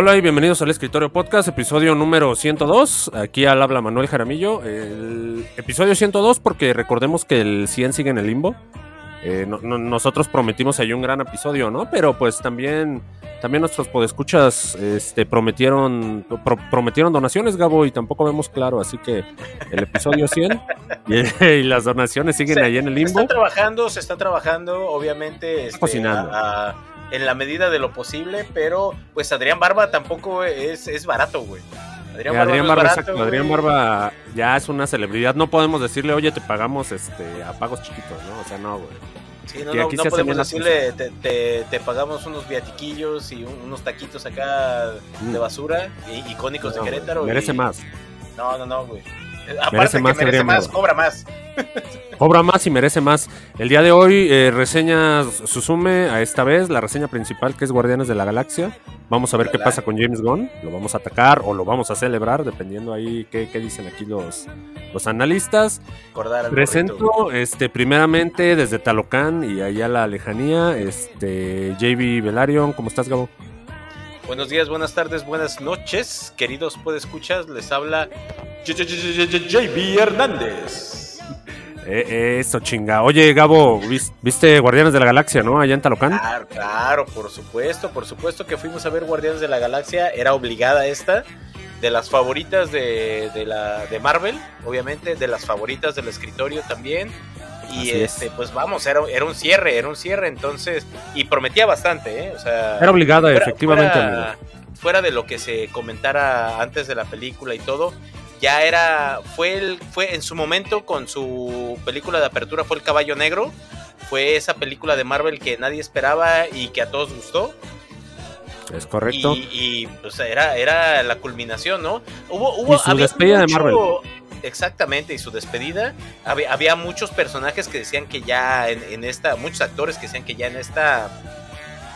Hola y bienvenidos al Escritorio Podcast, episodio número 102. Aquí al habla Manuel Jaramillo. El episodio 102 porque recordemos que el 100 sigue en el limbo. Eh, no- no- nosotros prometimos ahí un gran episodio, ¿no? Pero pues también, también nuestros podescuchas este, prometieron, pro- prometieron donaciones, Gabo, y tampoco vemos claro. Así que el episodio 100 y, y las donaciones siguen Se- ahí en el Se limbo. está trabajando, se está trabajando, obviamente. este, cocinando. a- a- en la medida de lo posible, pero pues Adrián Barba tampoco es, es barato, güey. Adrián Barba, Adrián no es Barba, barato, exacto. güey. Adrián Barba ya es una celebridad. No podemos decirle, oye, te pagamos este a pagos chiquitos, ¿no? O sea, no, güey. Sí, no, no, aquí no podemos decirle, te, te- te pagamos unos viatiquillos y un- unos taquitos acá Mm. de basura, i- icónicos de güey, Querétaro. Merece y- más. No, no, no, güey. Aparte Merece que más merece más, cobra más. Cobra más y merece más. El día de hoy, eh, reseñas Susume a esta vez, la reseña principal que es Guardianes de la Galaxia. Vamos a ver qué pasa con James Gunn. Lo vamos a atacar o lo vamos a celebrar, dependiendo ahí qué, qué dicen aquí los, los analistas. Al Presento, este, primeramente desde Talocán y allá a la lejanía, este, JB Velarion. ¿Cómo estás, Gabo? Buenos días, buenas tardes, buenas noches, queridos podescuchas. Les habla JB Hernández. Eh, eso, chinga. Oye, Gabo, ¿vis- ¿viste Guardianes de la Galaxia, no? Allá en Talocán. Claro, claro, por supuesto, por supuesto que fuimos a ver Guardianes de la Galaxia, era obligada esta, de las favoritas de, de la, de Marvel, obviamente, de las favoritas del escritorio también. Y Así es. este, pues vamos, era, era un cierre, era un cierre, entonces, y prometía bastante, ¿eh? O sea, Era obligada, fuera- efectivamente, fuera de lo que se comentara antes de la película y todo, ya era, fue el, fue en su momento con su película de apertura fue El Caballo Negro, fue esa película de Marvel que nadie esperaba y que a todos gustó. Es correcto. Y, y, pues era, era la culminación, ¿no? Hubo, hubo, Y su despedida de Marvel. Exactamente, y su despedida. Había, había muchos personajes que decían que ya en, en esta, muchos actores que decían que ya en esta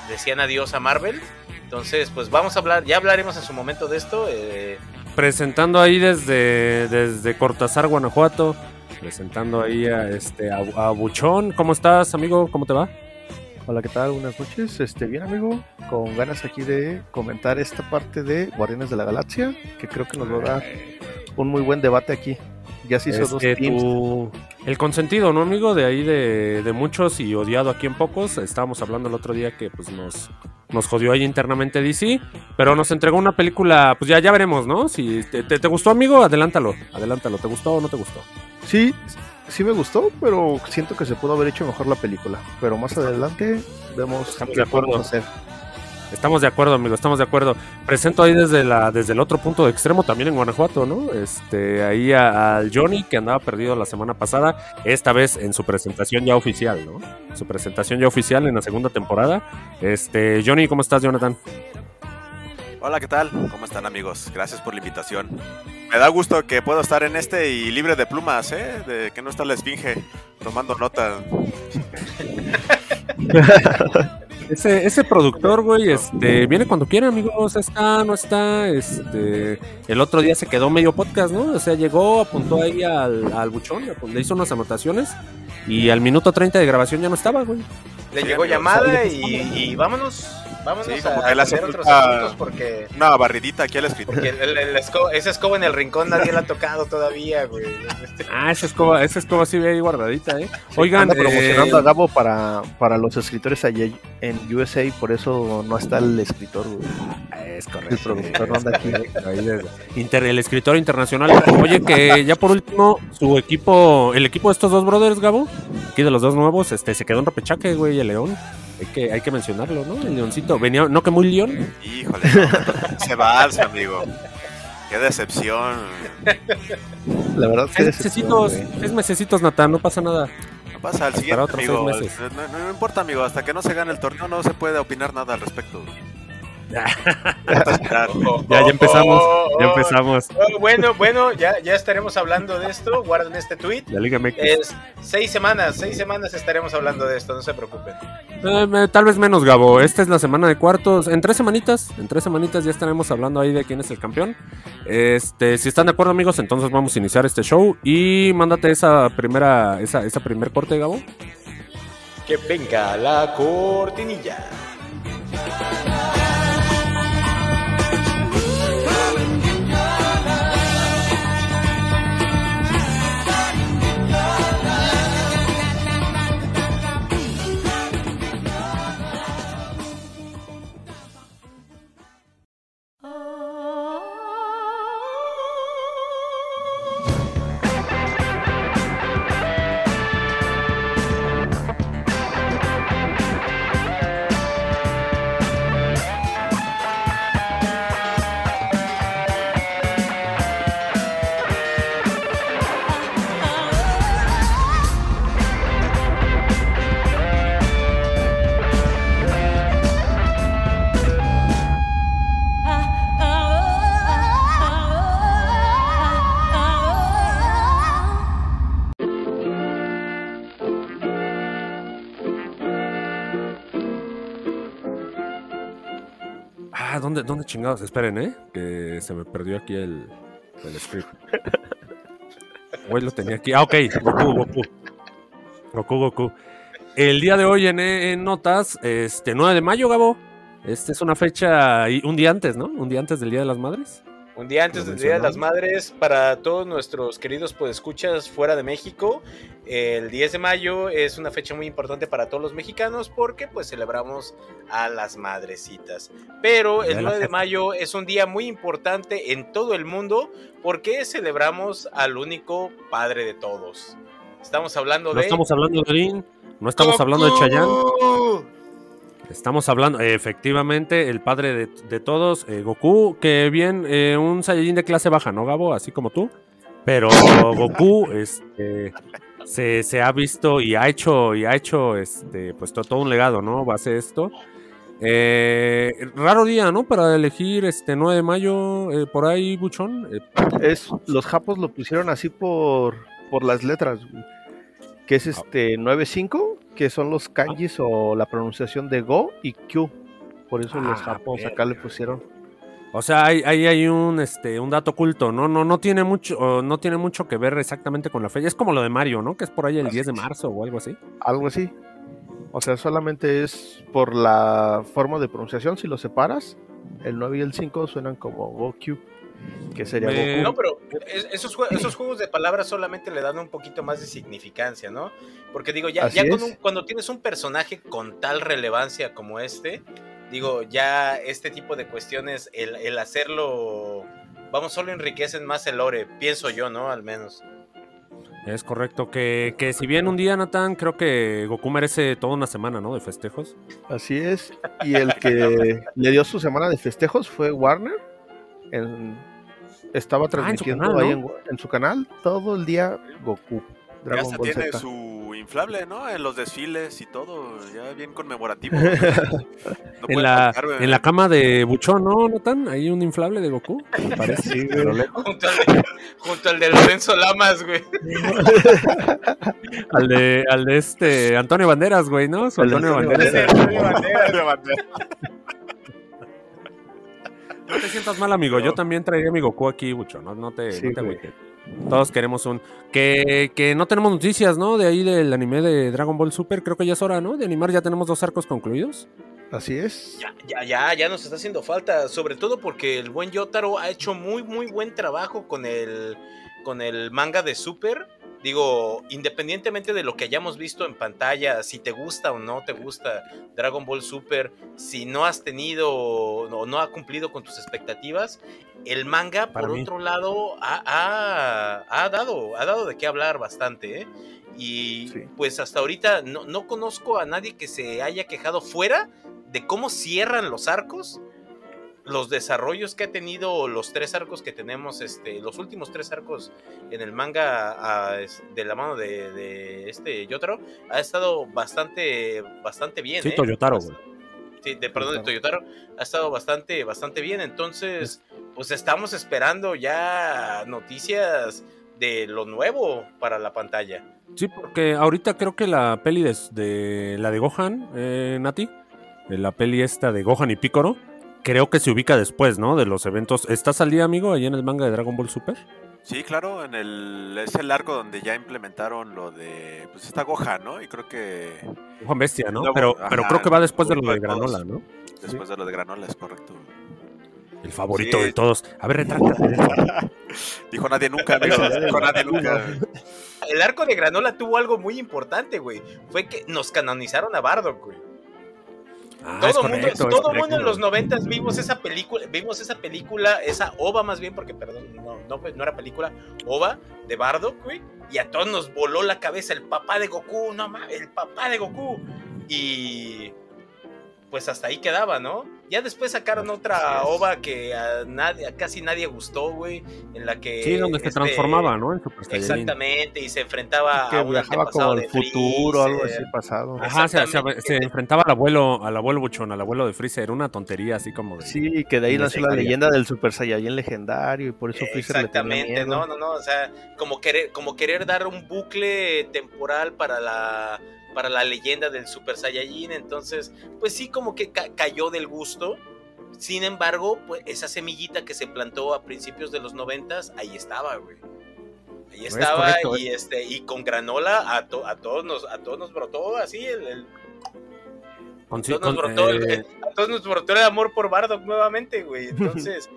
decían adiós a Marvel. Entonces, pues vamos a hablar, ya hablaremos en su momento de esto. eh, presentando ahí desde, desde Cortázar, Guanajuato, presentando ahí a, este, a, a Buchón. ¿Cómo estás, amigo? ¿Cómo te va? Hola, ¿qué tal? Buenas noches. Este, bien, amigo. Con ganas aquí de comentar esta parte de Guardianes de la Galaxia, que creo que nos va a dar un muy buen debate aquí. Ya se hizo dos Este, teams. tu- el consentido, ¿no, amigo? De ahí de, de muchos y odiado aquí en pocos. Estábamos hablando el otro día que pues nos, nos jodió ahí internamente DC, pero nos entregó una película, pues ya, ya veremos, ¿no? Si te, te- te gustó, amigo, adelántalo, adelántalo. ¿Te gustó o no te gustó? Sí, sí me gustó, pero siento que se pudo haber hecho mejor la película. Pero más adelante vemos Estamos qué podemos hacer. Estamos de acuerdo, amigo, estamos de acuerdo. Presento ahí desde la desde el otro punto de extremo, también en Guanajuato, ¿no? Este, ahí a- al Johnny, que andaba perdido la semana pasada, esta vez en su presentación ya oficial, ¿no? Su presentación ya oficial en la segunda temporada. Este, Johnny, ¿cómo estás, Jonathan? Hola, ¿qué tal? ¿Cómo están amigos? Gracias por la invitación. Me da gusto que puedo estar en este y libre de plumas, ¿eh? De que no está la esfinge tomando nota. Ese, ese productor, güey, este, viene cuando quiera, amigos, está, no está, este, el otro día se quedó medio podcast, ¿no? O sea, llegó, apuntó ahí al, al buchón, le hizo unas anotaciones y al minuto 30 de grabación ya no estaba, güey. le llegó llamada y, y vámonos, vámonos Sí, a como que le hace atender otros asuntos porque, Una barridita aquí al escritorio. porque el- el esco- esa escoba en el rincón nadie la ha tocado todavía, güey. Este, Ah, esa escoba, esa escoba sí ve ahí guardadita, ¿eh? Oigan, Anda promocionando eh, a Gabo para, para los escritores allá en USA, por eso no está el escritor, güey. Es correcto. El productor no anda aquí. Ahí desde- Inter- el escritor internacional. Oye, que ya por último, su equipo, el equipo de estos dos brothers, Gabo, aquí de los dos nuevos, este, se quedó en repechaje, güey, el León. Hay que, hay que mencionarlo, ¿no? El Leoncito. Venía, no que muy León. Híjole, no, se va alza, amigo. Qué decepción. La verdad es que decepción, mesecitos, mesecitos, Natán, no pasa nada. No pasa al siguiente, amigo. no- no importa, amigo. Hasta que no se gane el torneo no se puede opinar nada al respecto. Ya, ya empezamos, Oh, ya oh, empezamos. oh, bueno, bueno, ya, ya estaremos hablando de esto. Guarden este tweet. La Liga MX. Es seis semanas, seis semanas estaremos hablando de esto, no se preocupen. Eh, eh, tal vez menos, Gabo. Esta es la semana de cuartos. En tres semanitas, en tres semanitas ya estaremos hablando ahí de quién es el campeón. Este, si están de acuerdo, amigos, entonces vamos a iniciar este show. Y mándate esa primera, esa, esa primer corte, Gabo. Que venga la cortinilla. Chingados? Esperen, ¿eh? Que se me perdió aquí el, el script. Güey, lo tenía aquí. Ah, ok. Goku, Goku. Goku, Goku. El día de hoy en, en notas, este 9 de mayo, Gabo. Esta es una fecha, un día antes, ¿no? Un día antes del Día de las Madres. Un día antes del Día de las Madres, para todos nuestros queridos podescuchas fuera de México, el 10 de mayo es una fecha muy importante para todos los mexicanos porque pues celebramos a las madrecitas. Pero el 9 de mayo es un día muy importante en todo el mundo porque celebramos al único padre de todos. Estamos hablando No de... estamos hablando de Rin, no estamos hablando de Chayanne. Estamos hablando, efectivamente, el padre de, todos, eh, Goku, que bien, eh, un Saiyajin de clase baja, ¿no, Gabo? Así como tú. Pero Goku, este, se, ha visto y ha hecho, y ha hecho, este, pues to- todo, un legado, ¿no? Base esto. Eh, raro día, ¿no? Para elegir este 9 de mayo, eh, por ahí, Buchón. Eh, Es, los japos lo pusieron así por, por las letras, güey. Que es este 9-5, que son los kanjis o la pronunciación de Go y Q. Por eso los Ah, japos acá le pusieron. O sea, ahí hay, hay un, este, un dato oculto, ¿no? No, no tiene mucho, no tiene mucho que ver exactamente con la fecha. Es como lo de Mario, ¿no? Que es por ahí el 10 de marzo o algo así. Algo así. O sea, solamente es por la forma de pronunciación. Si lo separas, el 9 y el 5 suenan como Go Q, que sería Me- Goku. No, pero es- esos, jue- esos juegos de palabras solamente le dan un poquito más de significancia, ¿no? Porque digo, ya, Así ya con es. un- cuando tienes un personaje con tal relevancia como este, digo, ya este tipo de cuestiones, el, el hacerlo, vamos, solo enriquecen más el lore, pienso yo, ¿no? Al menos. Es correcto. Que, que si bien un día, Nathan, creo que Goku merece toda una semana, ¿no? De festejos. Así es. Y el que le dio su semana de festejos fue Warner. En- estaba transmitiendo Ah, canal, ahí ¿no? en, en su canal todo el día Goku. Ya hasta Ball tiene Z. su inflable, ¿no? En los desfiles y todo, ya bien conmemorativo. No En la, en la cama de Buchón, ¿no, Nathan? Hay un inflable de Goku. me Parece. Sí, pero güey. lejos. Junto al de, junto al de Lorenzo Lamas, güey. Al de, al de este Antonio Banderas, güey, ¿no? Su Antonio Antonio Banderas. Antonio Banderas. No te sientas mal, amigo. Yo también traería mi Goku aquí, Buchón. No, no te, Sí, no te güey. agüites. Todos queremos un. Que, que no tenemos noticias, ¿no? De ahí del anime de Dragon Ball Super. Creo que ya es hora, ¿no? De animar, ya tenemos dos arcos concluidos. Así es. Ya, ya, ya, ya nos está haciendo falta, sobre todo porque el buen Yotaro ha hecho muy, muy buen trabajo con el, con el manga de Super. Digo, independientemente de lo que hayamos visto en pantalla, si te gusta o no te gusta Dragon Ball Super, si no has tenido o no ha cumplido con tus expectativas, el manga, Para por mí. otro lado, ha, ha- ha dado, ha dado de qué hablar bastante, ¿eh? Y Sí. pues hasta ahorita no, no conozco a nadie que se haya quejado fuera de cómo cierran los arcos, los desarrollos que ha tenido los tres arcos que tenemos, este, los últimos tres arcos en el manga a- de la mano de, de este Yotaro, ha estado bastante, bastante bien. Sí, ¿eh? Toyotaro, güey. Sí, de, perdón, de Toyotaro, ha estado bastante, bastante bien. Entonces, pues estamos esperando ya noticias de lo nuevo para la pantalla. Sí, porque ahorita creo que la peli de, de- la de Gohan, eh, Nati, eh, la peli esta de Gohan y Piccolo, creo que se ubica después, ¿no? De los eventos. ¿Estás al día, amigo, ahí en el manga de Dragon Ball Super? Sí, claro, en el, es el arco donde ya implementaron lo de, pues está Gohan, ¿no? Y creo que Gohan Bestia, ¿no? Luego, pero, ajá, pero creo que va después de lo de. Granola, ¿no? después de lo de Granola es correcto. El favorito Sí. de todos. A ver, retráctate. Dijo nadie nunca, amigos, dijo nadie nunca. El arco de Granola tuvo algo muy importante, güey. Fue que nos canonizaron a Bardock, güey. Ah, todo mundo, correcto, todo mundo en los noventas vimos esa película, vimos esa película, esa ova más bien, porque perdón, no, no, era película, ova de Bardock, güey, y a todos nos voló la cabeza el papá de Goku, no mames, el papá de Goku. Y pues hasta ahí quedaba, ¿no? Ya después sacaron otra ova que a, nadie, a casi nadie gustó, güey, en la que... Sí, donde se este, transformaba, ¿no? En Super Saiyajin. Exactamente, y se enfrentaba que a un viajaba como al futuro, algo así pasado. Ajá, se, se- Exactamente. se enfrentaba al abuelo, al abuelo Buchón, al abuelo de Freezer. Era una tontería así como de... Sí, que de ahí nació la leyenda del Super Saiyajin legendario y por eso Freezer le tenía Exactamente, miedo. no, no, no, o sea, como querer, como querer dar un bucle temporal para la, para la leyenda del Super Saiyajin, entonces, pues sí, como que ca- cayó del gusto, Sin embargo, pues esa semillita que se plantó a principios de los noventas, ahí estaba, güey. Ahí Es estaba correcto, y este y con granola a, to- a todos nos a todos nos brotó así el, el- Con- todos con- nos brotó el- eh, el- a todos nos brotó el amor por Bardock nuevamente, güey. Entonces,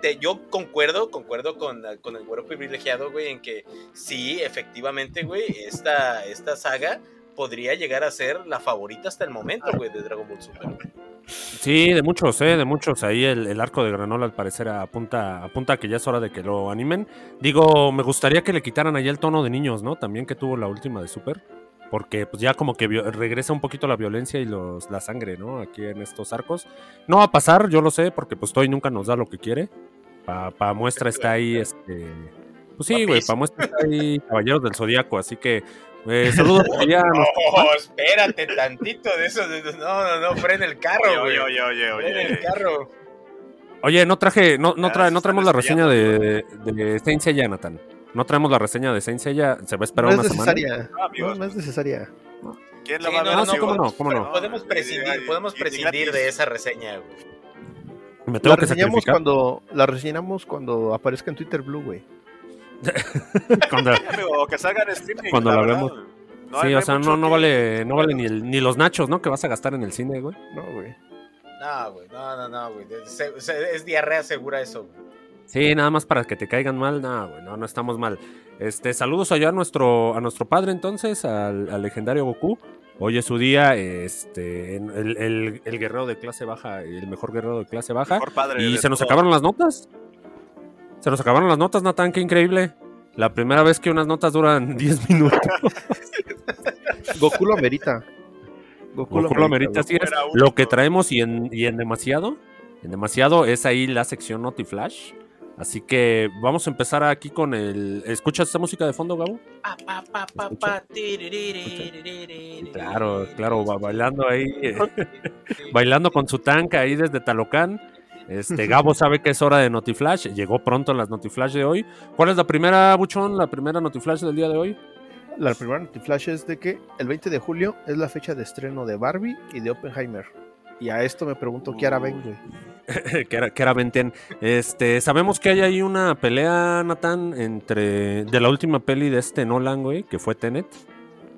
te- yo concuerdo, concuerdo con, con el güero privilegiado, güey, en que sí, efectivamente, güey, esta, esta saga podría llegar a ser la favorita hasta el momento, güey, de Dragon Ball Super. Sí, de muchos, eh, de muchos. Ahí el, el arco de Granola al parecer apunta, apunta a que ya es hora de que lo animen. Digo, me gustaría que le quitaran ahí el tono de niños, ¿no? También que tuvo la última de Super. Porque pues ya como que regresa un poquito la violencia y los, la sangre, ¿no? Aquí en estos arcos. No va a pasar, yo lo sé, porque pues Toy nunca nos da lo que quiere. Para muestra está ahí, este... Pues sí, güey, para muestra está ahí Caballeros del Zodíaco, así que... eh, saludos allá Oh, espérate tantito de eso. de- no, no, no, frena el carro, güey. Oye, oye, oye, Frena el oye. carro. Oye, no traje, no, no, se no traemos la reseña de, de Saint Seiya, Nathan. No traemos la reseña de Saint Seiya, se va a esperar No es una semana. Ah, amigos, No, no es necesaria. ¿Quién la Sí, va a no, ver? no, cómo no, cómo no. Podemos prescindir, podemos prescindir de esa reseña, güey. Me La tengo que reseñamos sacrificar. cuando la reseñamos cuando aparezca en Twitter Blue, güey. Cuando- amigo, que salgan streaming. Cuando la vemos. No sí, hay- o sea, no, no vale, no vale ni, el- ni los nachos, ¿no? Que vas a gastar en el cine, güey. No, güey. No, güey, no, no, no, güey. Se- se- Es diarrea segura eso, güey. Sí, nada más para que te caigan mal. No, güey, no, no estamos mal. Este, saludos allá a nuestro, a nuestro padre entonces, al, al legendario Goku. Hoy es su día, este, en- el, el- el guerrero de clase baja, el mejor guerrero de clase baja. Mejor padre Y se nos acabaron las notas. Se nos acabaron las notas, Natán, qué increíble. La primera vez que unas notas duran 10 minutos. Goku lo amerita. Goku, lo amerita, así es. Lo que traemos y en, y en demasiado, en demasiado es ahí la sección Notiflash. Así que vamos a empezar aquí con el. ¿Escuchas esta música de fondo, Gabo? Claro, claro, bailando ahí. bailando con su tanca ahí desde Talocán. Este, Gabo sabe que es hora de Notiflash, llegó pronto las Notiflash de hoy. ¿Cuál es la primera, Buchón, la primera Notiflash del día de hoy? La primera notiflash es de que el 20 de julio es la fecha de estreno de Barbie y de Oppenheimer. Y a esto me pregunto qué hará Ben, güey. que era Benten. Este, sabemos que hay ahí una pelea, Nathan, entre de la última peli de este Nolan, güey, que fue Tenet,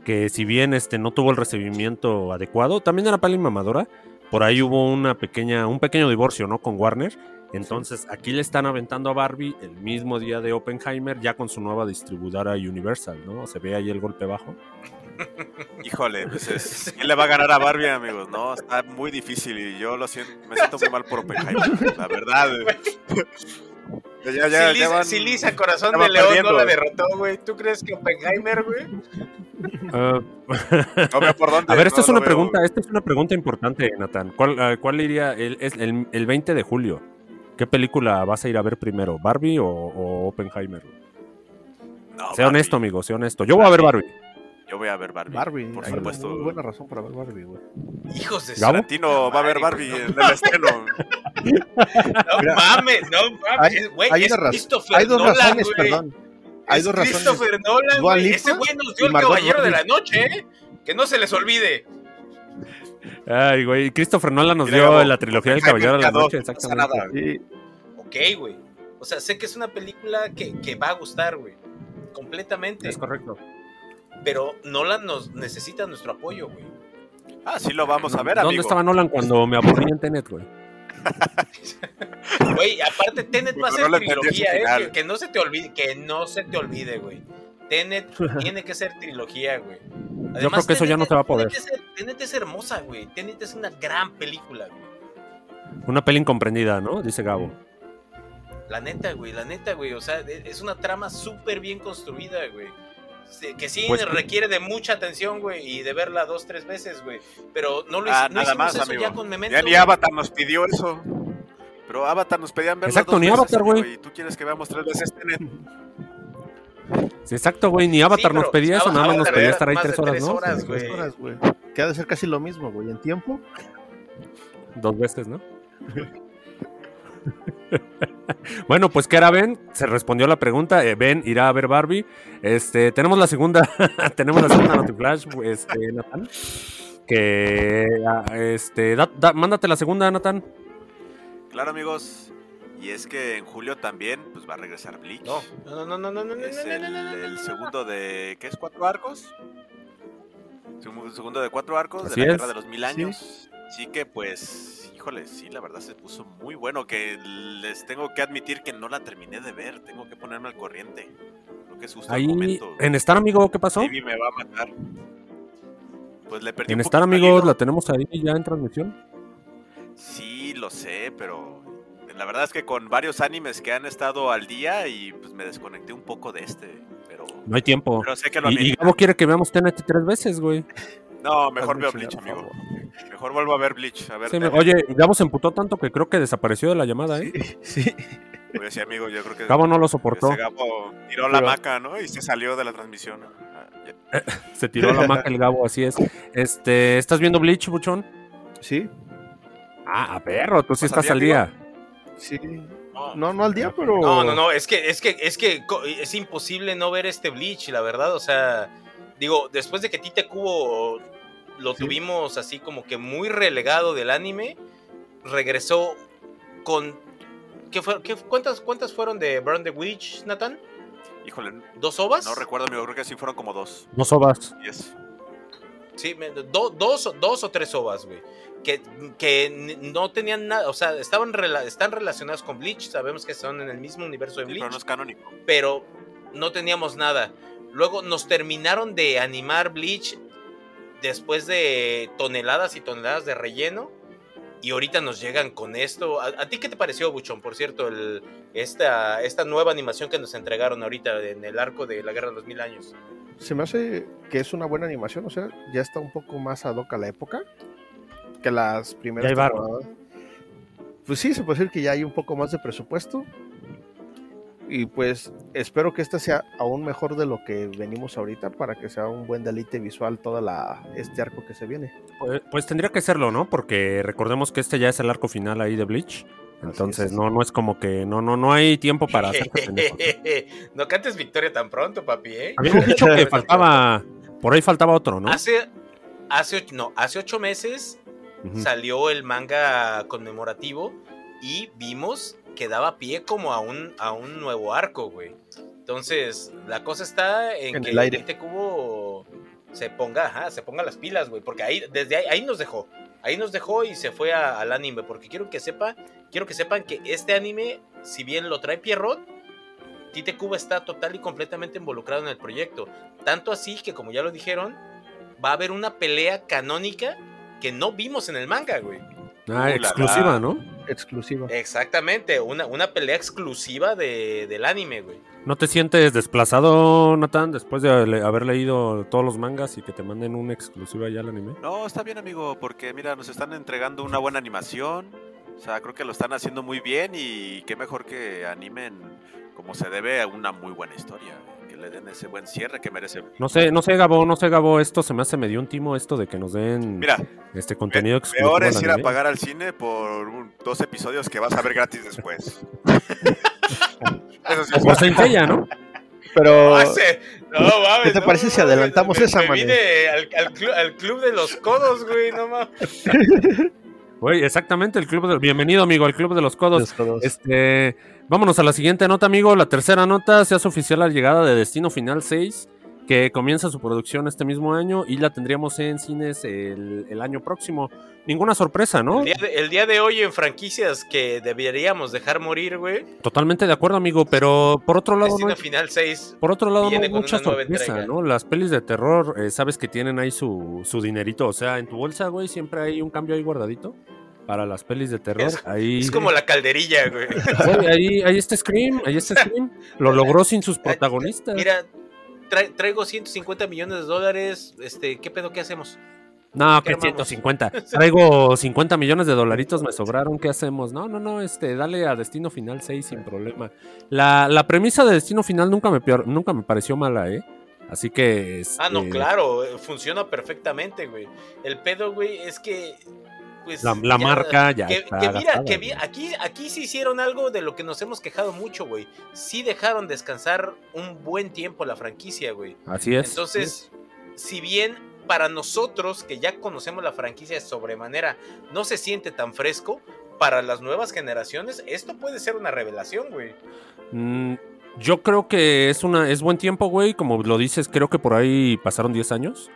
que si bien este no tuvo el recibimiento adecuado, también era peli mamadora. Por ahí hubo una pequeña, un pequeño divorcio, ¿no? Con Warner. Entonces, aquí le están aventando a Barbie el mismo día de Oppenheimer, ya con su nueva distribuidora Universal, ¿no? Se ve ahí el golpe bajo. Híjole, pues es- ¿quién le va a ganar a Barbie, amigos? No, está muy difícil y yo lo siento, me siento muy mal por Oppenheimer, la verdad. Ya, si, ya Lisa, van- si Lisa Corazón ya de León perdiendo. no la derrotó, güey. ¿Tú crees que Oppenheimer, güey? No veo por dónde, A ver, esta no es una veo. pregunta, esta es una pregunta importante, Nathan. ¿Cuál, ah, cuál iría el, es el, el 20 de julio? ¿Qué película vas a ir a ver primero, Barbie o, o Oppenheimer? No, sea Barbie. honesto, amigo, sea honesto. Yo voy a ver Barbie. Yo voy a ver Barbie. Barbie, por una supuesto. muy buena razón para ver Barbie, güey. Hijos de. Tarantino va a ver Barbie en el estreno. No Mira, mames, no mames. hay- Güey, hay es una razón- Christopher Hay dos Nolan, razones, güey. perdón. Hay Es dos razones. Christopher Nolan, güey. Ese güey nos dio el Margot caballero de la noche, ¿eh? Que no se les olvide. Ay, güey, Christopher Nolan nos dio la trilogía del Caballero de la Noche, no pasa exactamente. nada. Sí, Ok, güey. O sea, sé que es una película que, que va a gustar, güey. Completamente. Es correcto. Pero Nolan nos necesita nuestro apoyo, güey. Ah, sí lo vamos a ver, ¿Dónde amigo. estaba Nolan cuando me aburrí en Tenet, güey? Güey, aparte Tenet va a ser trilogía, eh. que no se te olvide, que no se te olvide, güey. Tenet tiene que ser trilogía, güey. Yo creo que eso ya no se va a poder. Tenet es, Tenet es hermosa, güey. Tenet es una gran película, güey. Una peli incomprendida, ¿no? Dice Gabo. La neta, güey, la neta, güey. O sea, e- es una trama súper bien construida, güey. Sí, Que sí Pues- requiere de mucha atención, güey, y de verla dos, tres veces, güey. Pero no lo Ah, no nada hicimos más, eso amigo. ya con Memento. Ya ni. Avatar nos pidió eso. Pero Avatar nos pedían verlo Exacto, dos ni veces, Avatar, güey. Y tú quieres que veamos tres veces Tenet. Sí, exacto, güey, ni Avatar pero nos pedía eso, nada más nos pedía estar ahí tres horas, tres ¿no? horas, tres güey. horas, güey. Que ha de ser casi lo mismo, güey. En tiempo, Dos veces, ¿no? bueno, pues que era Ben, se respondió la pregunta. eh, Ben irá a ver Barbie. Este, tenemos la segunda, tenemos la segunda Notiflash, este, Nathan. Que ah, este, da- da- mándate la segunda, Nathan. Claro, amigos. Y es que en julio también pues va a regresar Bleach. No, no, no, no, no, no, no, Es no, el, no, no, no, el no. segundo de. ¿Qué es? ¿Cuatro arcos? Segu- Segundo de cuatro arcos Así de la es. Guerra de los Mil Años. Así que, pues, híjole, sí, la verdad se puso muy bueno. Que les tengo que admitir que no la terminé de ver. Tengo que ponerme al corriente. Creo que es justo el Ahí, momento. en Star, amigo, ¿qué pasó? Baby me va a matar. Pues le perdí En Star, el amigos, la tenemos ahí ya en transmisión. Sí, lo sé, pero la verdad es que con varios animes que han estado al día y pues me desconecté un poco de este, pero, No hay tiempo. pero sé que lo Y, y. Gabo quiere que veamos TNT tres veces, güey. No, mejor veo Bleach, amigo. Mejor vuelvo a ver Bleach. A ver, Sí, me- oye, Gabo se emputó tanto que creo que desapareció de la llamada, ¿eh? Sí. Oye, sí, amigo, yo creo que Gabo no lo soportó. ese Gabo tiró la Pero- maca, ¿no? Y se salió de la transmisión. Ah. Se tiró la maca el Gabo, así es. Este, ¿estás viendo Bleach, buchón? Sí, Ah, perro, tú sí ¿Vas al estás al día, día. sí. No, no al día, pero. No, no, no, es que, es que, es que es imposible no ver este Bleach, la verdad. O sea, digo, después de que Tite Kubo lo Sí. tuvimos así como que muy relegado del anime, regresó con. ¿qué fue, qué- cuántas, ¿Cuántas fueron de Burn the Witch, Nathan? Híjole, ¿Dos ovas? no recuerdo, amigo, creo que sí fueron como dos. No sobas. Diez. Sí, do- dos, o- dos o tres ovas, güey. Que, que no tenían nada, o sea, estaban rela- están relacionadas con Bleach, sabemos que son en el mismo universo de Sí, Bleach. pero no es canónico. pero no teníamos nada. Luego nos terminaron de animar Bleach después de toneladas y toneladas de relleno. Y ahorita nos llegan con esto. ¿A, a ti qué te pareció, Buchón? Por cierto, el, esta, esta nueva animación que nos entregaron ahorita en el arco de la Guerra de los Mil Años. Se me hace que es una buena animación, o sea, ya está un poco más ad hoc a la época que las primeras Ya hay. Pues sí, se puede decir que ya hay un poco más de presupuesto. Y pues espero que este sea aún mejor de lo que venimos ahorita para que sea un buen deleite visual toda la este arco que se viene. Pues, pues tendría que serlo, ¿no? Porque recordemos que este ya es el arco final ahí de Bleach. Entonces, es. no, no es como que no, no, no hay tiempo para hacer no cantes victoria tan pronto, papi, ¿eh? Habíamos dicho que faltaba, por ahí faltaba otro, ¿no? Hace, hace, ocho- no, hace ocho meses salió el manga conmemorativo y vimos que daba pie como a un, a un nuevo arco, güey. Entonces, la cosa está en, En que el aire. este cubo se ponga, ajá, se ponga las pilas, güey, porque ahí, desde ahí, ahí nos dejó. Ahí nos dejó y se fue a- al anime, porque quiero que sepa, quiero que sepan que este anime, si bien lo trae Pierrot, Tite Kubo está total y completamente involucrado en el proyecto. Tanto así que, como ya lo dijeron, va a haber una pelea canónica que no vimos en el manga, güey. Ah, Uh, exclusiva, la. ¿no? Exclusiva. Exactamente, una, una pelea exclusiva de, del anime, güey. ¿No te sientes desplazado, Nathan, después de haber leído todos los mangas y que te manden una exclusiva ya al anime? No, está bien, amigo, porque mira, nos están entregando una buena animación. O sea, creo que lo están haciendo muy bien y qué mejor que animen como se debe a una muy buena historia. Que le den ese buen cierre que merece. No sé, no sé, Gabo, no sé, Gabo, esto se me hace medio un timo esto de que nos den Mira, este contenido exclusivo. peor es ir a pagar al cine por un- dos episodios que vas a ver gratis después. Eso sí es O Saint Seiya, ¿no? Pero No, mames, ¿Qué te no, parece si adelantamos me- esa, me mané? vine al, al clu- al club de los codos, güey, no mames. Güey, exactamente, el club de... Bienvenido, amigo, al club de los codos. los codos. Este, vámonos a la siguiente nota, amigo. La tercera nota se hace oficial la llegada de Destino Final 6, que comienza su producción este mismo año y la tendríamos en cines el, el año próximo. Ninguna sorpresa, ¿no? El día, de, el día de hoy en franquicias que deberíamos dejar morir, güey. Totalmente de acuerdo, amigo, pero por otro lado no Destino hay, Final 6. por otro lado no hay mucha sorpresa, entrega. ¿no? Las pelis de terror, eh, sabes que tienen ahí su, su dinerito, o sea, en tu bolsa, güey, siempre hay un cambio ahí guardadito para las pelis de terror. Es- ahí, Es como la calderilla, güey. Güey, ahí, ahí está Scream, ahí está Scream. Lo logró sin sus protagonistas. Mira, tra- traigo 150 millones de dólares. Este, ¿qué pedo? ¿Qué hacemos? No, ¿Qué que armamos? 150. Traigo 50 millones de dolaritos, me sobraron. ¿Qué hacemos? No, no, no, este, dale a Destino Final 6 sin problema. La, la premisa de Destino Final nunca me, peor- nunca me pareció mala, ¿eh? Así que. Ah, no, este, claro, eh, funciona perfectamente, güey. El pedo, güey, es que. Pues, La, la ya- marca ya Que, está que mira, gastada, que vi- aquí, aquí sí hicieron algo de lo que nos hemos quejado mucho, güey. Sí dejaron descansar un buen tiempo la franquicia, güey. Así es. Entonces, si bien para nosotros que ya conocemos la franquicia de sobremanera no se siente tan fresco, para las nuevas generaciones, esto puede ser una revelación, güey. Mm, yo creo que es una es buen tiempo, güey. Como lo dices, creo que por ahí pasaron 10 años.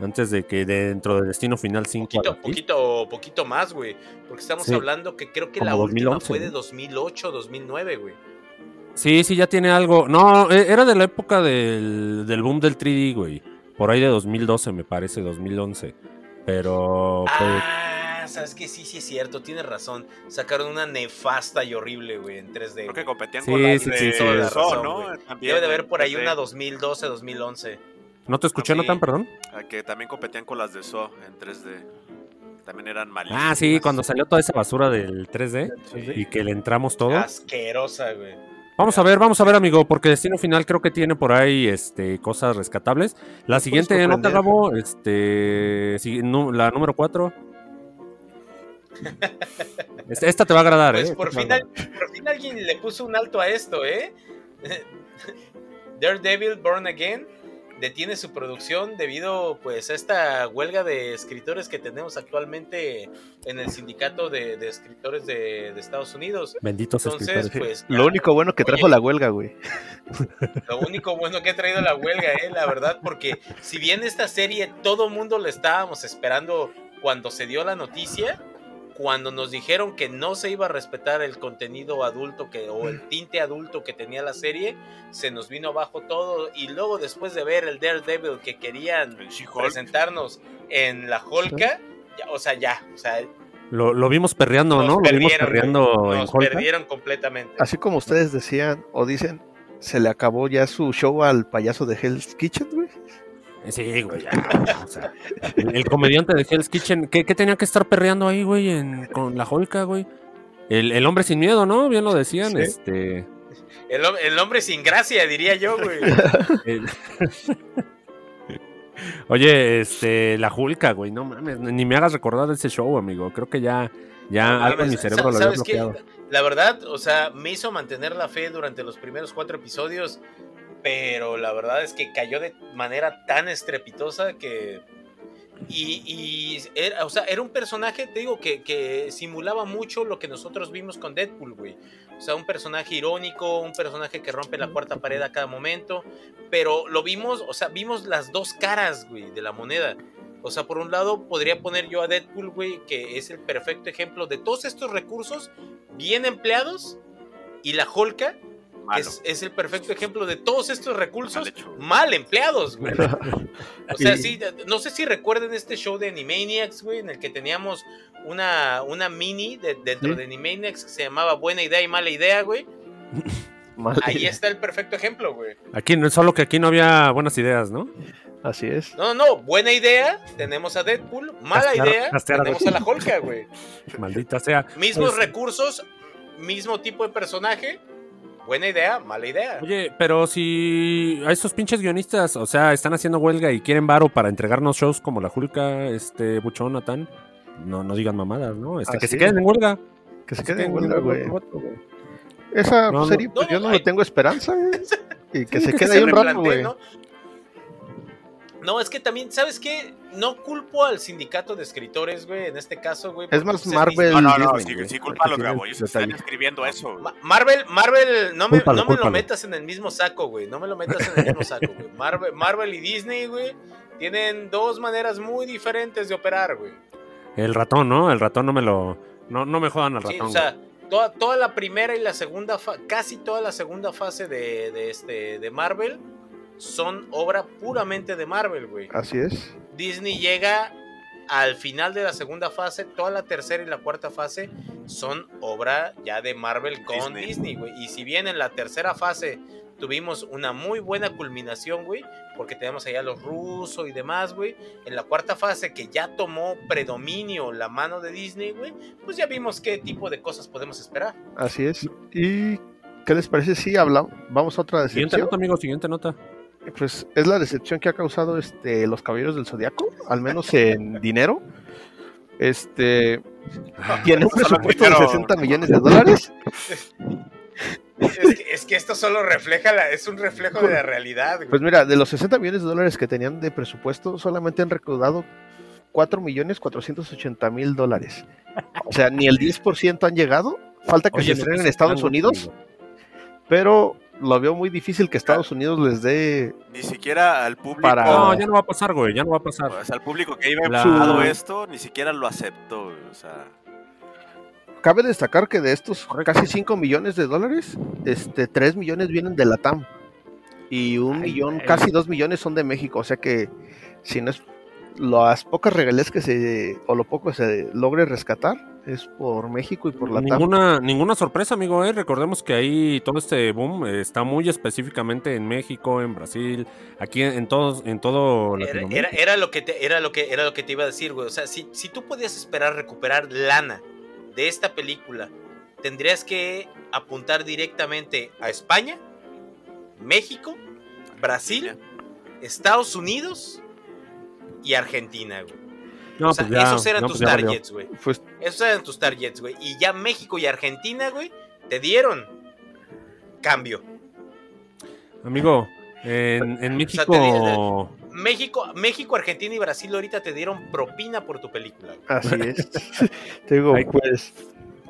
Antes de que dentro de Destino Final 5. Poquito, poquito, poquito más, güey. Porque estamos Sí. hablando que creo que Como la última 2011, fue de ¿no? 2008, 2009, güey. Sí, sí, ya tiene algo. No, e- era de la época del, del boom del 3D, güey. Por ahí de 2012, me parece, 2011. Pero. pues, Ah, sabes que sí, sí es cierto, tienes razón. Sacaron una nefasta y horrible, güey, en 3D. Creo que competían Sí, con las sí, de sí, sí. La razón, ¿no? güey. También Debe de haber por ahí 3D. una 2012, 2011. ¿No te escuché, Sí. Nathan, perdón? Ah, Que también competían con las de So en 3D. También eran malísimas. Ah, sí, cuando salió toda esa basura del 3D y que le entramos todo. Asquerosa, güey. Vamos a ver, vamos a ver, amigo, porque Destino Final creo que tiene por ahí este, cosas rescatables. La siguiente nota. Gabo, este, la número 4. Esta, esta te va a agradar, Pues ¿eh? por fin, a por fin alguien le puso un alto a esto, ¿eh? Daredevil Born Again detiene su producción debido pues a esta huelga de escritores que tenemos actualmente en el sindicato de, de escritores de, de Estados Unidos. Benditos Entonces, escritores. pues Lo único bueno que trajo Oye. la huelga, güey. Lo único bueno que ha traído la huelga, eh, la verdad, porque si bien esta serie todo mundo la estábamos esperando cuando se dio la noticia, cuando nos dijeron que no se iba a respetar el contenido adulto que o el tinte adulto que tenía la serie, se nos vino abajo todo y luego después de ver el Daredevil que querían presentarnos en la Holca, ya, o sea, ya, o sea, Lo, lo vimos perreando, nos ¿no? Lo vimos perreando en nos Holca. perdieron completamente. Así como ustedes decían o dicen, se le acabó ya su show al payaso de Hell's Kitchen, güey. Sí, güey. ya, o sea, el, comediante de Hell's Kitchen, ¿qué, qué tenía que estar perreando ahí, güey, en- con la Holca, güey? El, el hombre sin miedo, ¿no? Bien lo decían, Sí. este... El, el hombre sin gracia, diría yo, güey. el- Oye, este, la Hulka, güey, no mames, ni me hagas recordar de ese show, amigo. Creo que ya, ya No algo en mi cerebro lo había bloqueado. La verdad, o sea, me hizo mantener la fe durante los primeros cuatro episodios, pero la verdad es que cayó de manera tan estrepitosa que... Y, era, o sea, era un personaje, te digo, que, que simulaba mucho lo que nosotros vimos con Deadpool, güey. O sea, un personaje irónico, un personaje que rompe la cuarta pared a cada momento, pero lo vimos, o sea, vimos las dos caras, güey, de la moneda. O sea, por un lado podría poner yo a Deadpool, güey, que es el perfecto ejemplo de todos estos recursos bien empleados y la Holka. Es, es el perfecto ejemplo de todos estos recursos mal empleados, güey. O sea, sí, no sé si recuerden este show de Animaniacs, güey, en el que teníamos una, una mini de- dentro Sí. de Animaniacs que se llamaba Buena Idea y Mala Idea, güey. Ahí está el perfecto ejemplo, güey. Aquí, no- solo que aquí no había buenas ideas, ¿no? Así es. No, no, no, buena idea, tenemos a Deadpool. Mala Castear- idea, castear a tenemos a la Holka, güey. Maldita sea. Mismos Pues- recursos, mismo tipo de personaje. Buena idea, mala idea. Oye, pero si a esos pinches guionistas, o sea, están haciendo huelga y quieren varo para entregarnos shows como la Hulka, este, Buchón, Natán, no, no digan mamadas, ¿no? Este, que se queden en huelga. Que se Que quede en huelga, güey. Esa serie, pues No, yo no le tengo esperanza, güey. Y que Sí, se que quede se ahí un rato, güey. ¿No? No, es que también, ¿sabes qué? No culpo al sindicato de escritores, güey, en este caso, güey. Es más Marvel. No, no, no, Disney, sí, sí, culpa a que los tiene Gabo. Ellos están escribiendo eso. Ma- Marvel, Marvel, no me, Cúlpalo, no me lo metas en el mismo saco, güey. No me lo metas en el mismo saco, güey. Marvel, Marvel y Disney, güey, tienen dos maneras muy diferentes de operar, güey. El ratón, ¿no? El ratón no me lo. No, no me jodan al Sí, ratón. o sea, toda, toda la primera y la segunda, fa- casi toda la segunda fase de, de este, de Marvel son obra puramente de Marvel, güey. Así es. Disney llega al final de la segunda fase, toda la tercera y la cuarta fase son obra ya de Marvel con Disney. Güey. Y si bien en la tercera fase tuvimos una muy buena culminación, güey, porque tenemos allá a los rusos y demás, güey, en la cuarta fase que ya tomó predominio la mano de Disney, güey, pues ya vimos qué tipo de cosas podemos esperar. Así es. ¿Y qué les parece si hablamos? Vamos a otra Siguiente decepción. nota, amigo, siguiente nota. Pues es la decepción que ha causado este los Caballeros del Zodiaco, al menos en dinero. Este tiene un presupuesto de dinero. 60 millones de dólares. Es que, es que esto solo refleja, la, es un reflejo de la realidad, güey. Pues mira, de los 60 millones de dólares que tenían de presupuesto, solamente han recaudado 4 millones 480 mil dólares. O sea, ni el 10% han llegado. Falta que Oye, se estrenen es en Estados Unidos, pero lo veo muy difícil que Estados Unidos les dé. Ni siquiera al público. Para- No, ya no va a pasar, güey, ya no va a pasar. O sea, al público que iba La- enfocado esto, ni siquiera lo aceptó. güey, O sea, Cabe destacar que de estos casi 5 millones de dólares, este 3 millones vienen de la TAM y un Ay, millón, casi 2 millones son de México. O sea que si no es las pocas regalías que se o lo poco que se logre rescatar es por México y por la TAM. Ninguna, ninguna sorpresa, amigo. ¿eh? Recordemos que ahí todo este boom eh, está muy específicamente en México, en Brasil, aquí en, todos, en todo Era, Latinoamérica. era, era lo que te, era lo que era lo que te iba a decir, güey. O sea, si, si tú podías esperar recuperar lana de esta película, tendrías que apuntar directamente a España, México, Brasil, Estados Unidos y Argentina, güey. No, o sea, pues ya, esos eran no, tus pues targets, güey. Pues Esos eran tus targets, güey. Y ya México y Argentina, güey, te dieron cambio. Amigo, en, en sea, México. México, México, Argentina y Brasil ahorita te dieron propina por tu película. güey. así es. Te digo, Ay. pues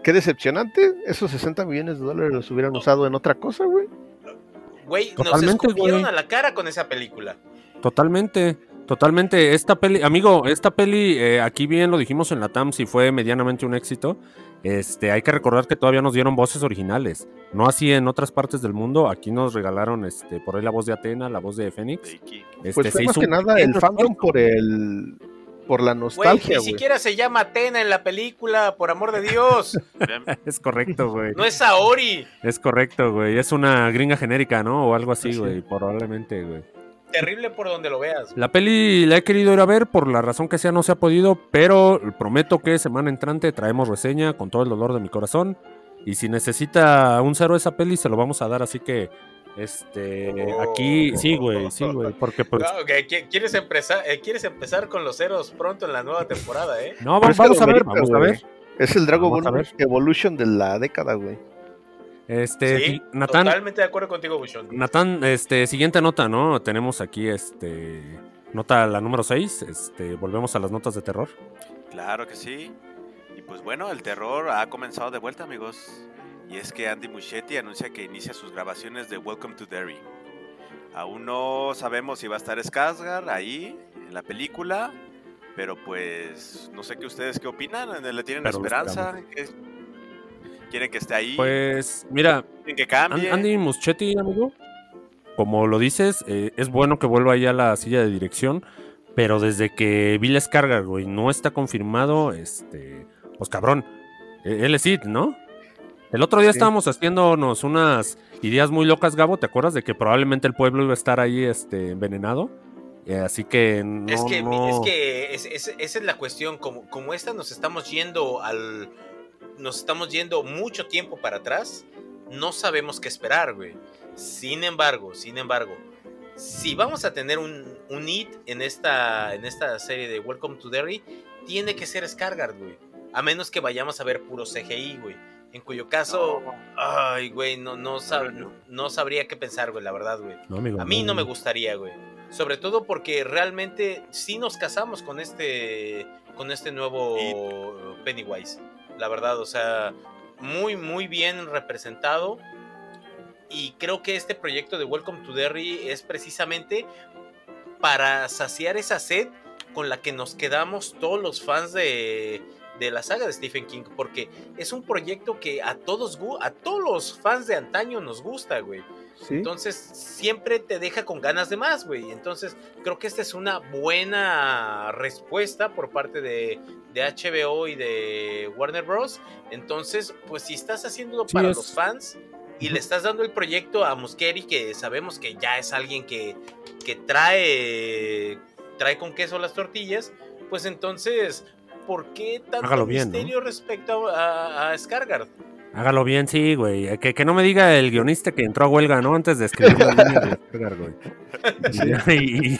qué decepcionante. Esos 60 millones de dólares los hubieran usado en otra cosa, güey. Güey, nos Totalmente, escupieron güey. a la cara con esa película. Totalmente, totalmente. Esta peli, amigo, esta peli, eh, aquí bien lo dijimos en la TAM, si fue medianamente un éxito. Este, hay que recordar que todavía nos dieron voces originales. No así en otras partes del mundo. Aquí nos regalaron este, por ahí la voz de Atena, la voz de Fénix. Pues Este, fue se más que nada el fandom por el por la Güey, nostalgia, ni siquiera se llama Atena en la película, por amor de Dios. Es correcto, güey. No es Saori. Es correcto, güey. Es una gringa genérica, ¿no? O algo así, Sí. güey. Probablemente, güey. Terrible por donde lo veas. La peli la he querido ir a ver, por la razón que sea no se ha podido, pero prometo que semana entrante traemos reseña con todo el dolor de mi corazón. Y si necesita un cero esa peli, se lo vamos a dar, así que este aquí sí, güey, sí, güey, porque pues No, ¿Quieres, empezar, eh, ¿Quieres empezar con los ceros pronto en la nueva temporada, eh? no, vamos, a ver, vamos a ver. Es el Dragon Vamos a Ball ver. Evolution de la década, güey. Este, sí, totalmente de acuerdo contigo, Bushon. Natán, este, siguiente nota, ¿no? Tenemos aquí este nota la número 6, este, volvemos a las notas de terror. Claro que sí. Y pues bueno, el terror ha comenzado de vuelta, amigos. Y es que Andy Muschietti anuncia que inicia sus grabaciones de Welcome to Derry. Aún no sabemos si va a estar Skarsgård ahí en la película, pero pues no sé qué ustedes qué opinan, ¿le tienen Pero esperanza? ¿Qué- ¿Quieren que esté ahí? Pues, mira, ¿Quieren que? Andy Muschietti, amigo, como lo dices, eh, es bueno que vuelva ahí a la silla de dirección, pero desde que vi la descarga, güey, no está confirmado, este, pues cabrón, eh, él es Sid, ¿no? El otro día Sí. estábamos haciéndonos unas ideas muy locas, Gabo, ¿te acuerdas de que probablemente el pueblo iba a estar ahí, este, envenenado? Eh, así que no, es que, no- es que es- es- esa es la cuestión. Como, como esta nos estamos yendo al. Nos estamos yendo mucho tiempo para atrás. No sabemos qué esperar, güey. Sin embargo, sin embargo, si vamos a tener un, un hit en esta, en esta serie de Welcome to Derry, tiene que ser Scargard, güey. A menos que vayamos a ver puro CGI, güey. En cuyo caso, ay, güey, no, no, sab- no, no sabría qué pensar, güey, la verdad, güey. no, amigo, A mí no me gustaría, güey. Sobre todo porque realmente sí nos casamos con este con este nuevo Pennywise. La verdad, o sea, muy muy bien representado. Y creo que este proyecto de Welcome to Derry es precisamente para saciar esa sed con la que nos quedamos todos los fans de, de la saga de Stephen King, porque es un proyecto que a todos a todos los fans de antaño nos gusta, güey. Sí. Entonces siempre te deja con ganas de más, güey. Entonces creo que esta es una buena respuesta por parte de, de HBO y de Warner Bros. Entonces, pues si estás haciéndolo Sí, para es- los fans y le estás dando el proyecto a Muskeri, que sabemos que ya es alguien que, que trae, trae con queso las tortillas, pues entonces, ¿por qué tanto Hágalo bien, ¿no? misterio respecto a, a Skargard? Hágalo bien, sí, güey. Que, que no me diga el guionista que entró a huelga, ¿no? Antes de escribir la línea de descargar, güey.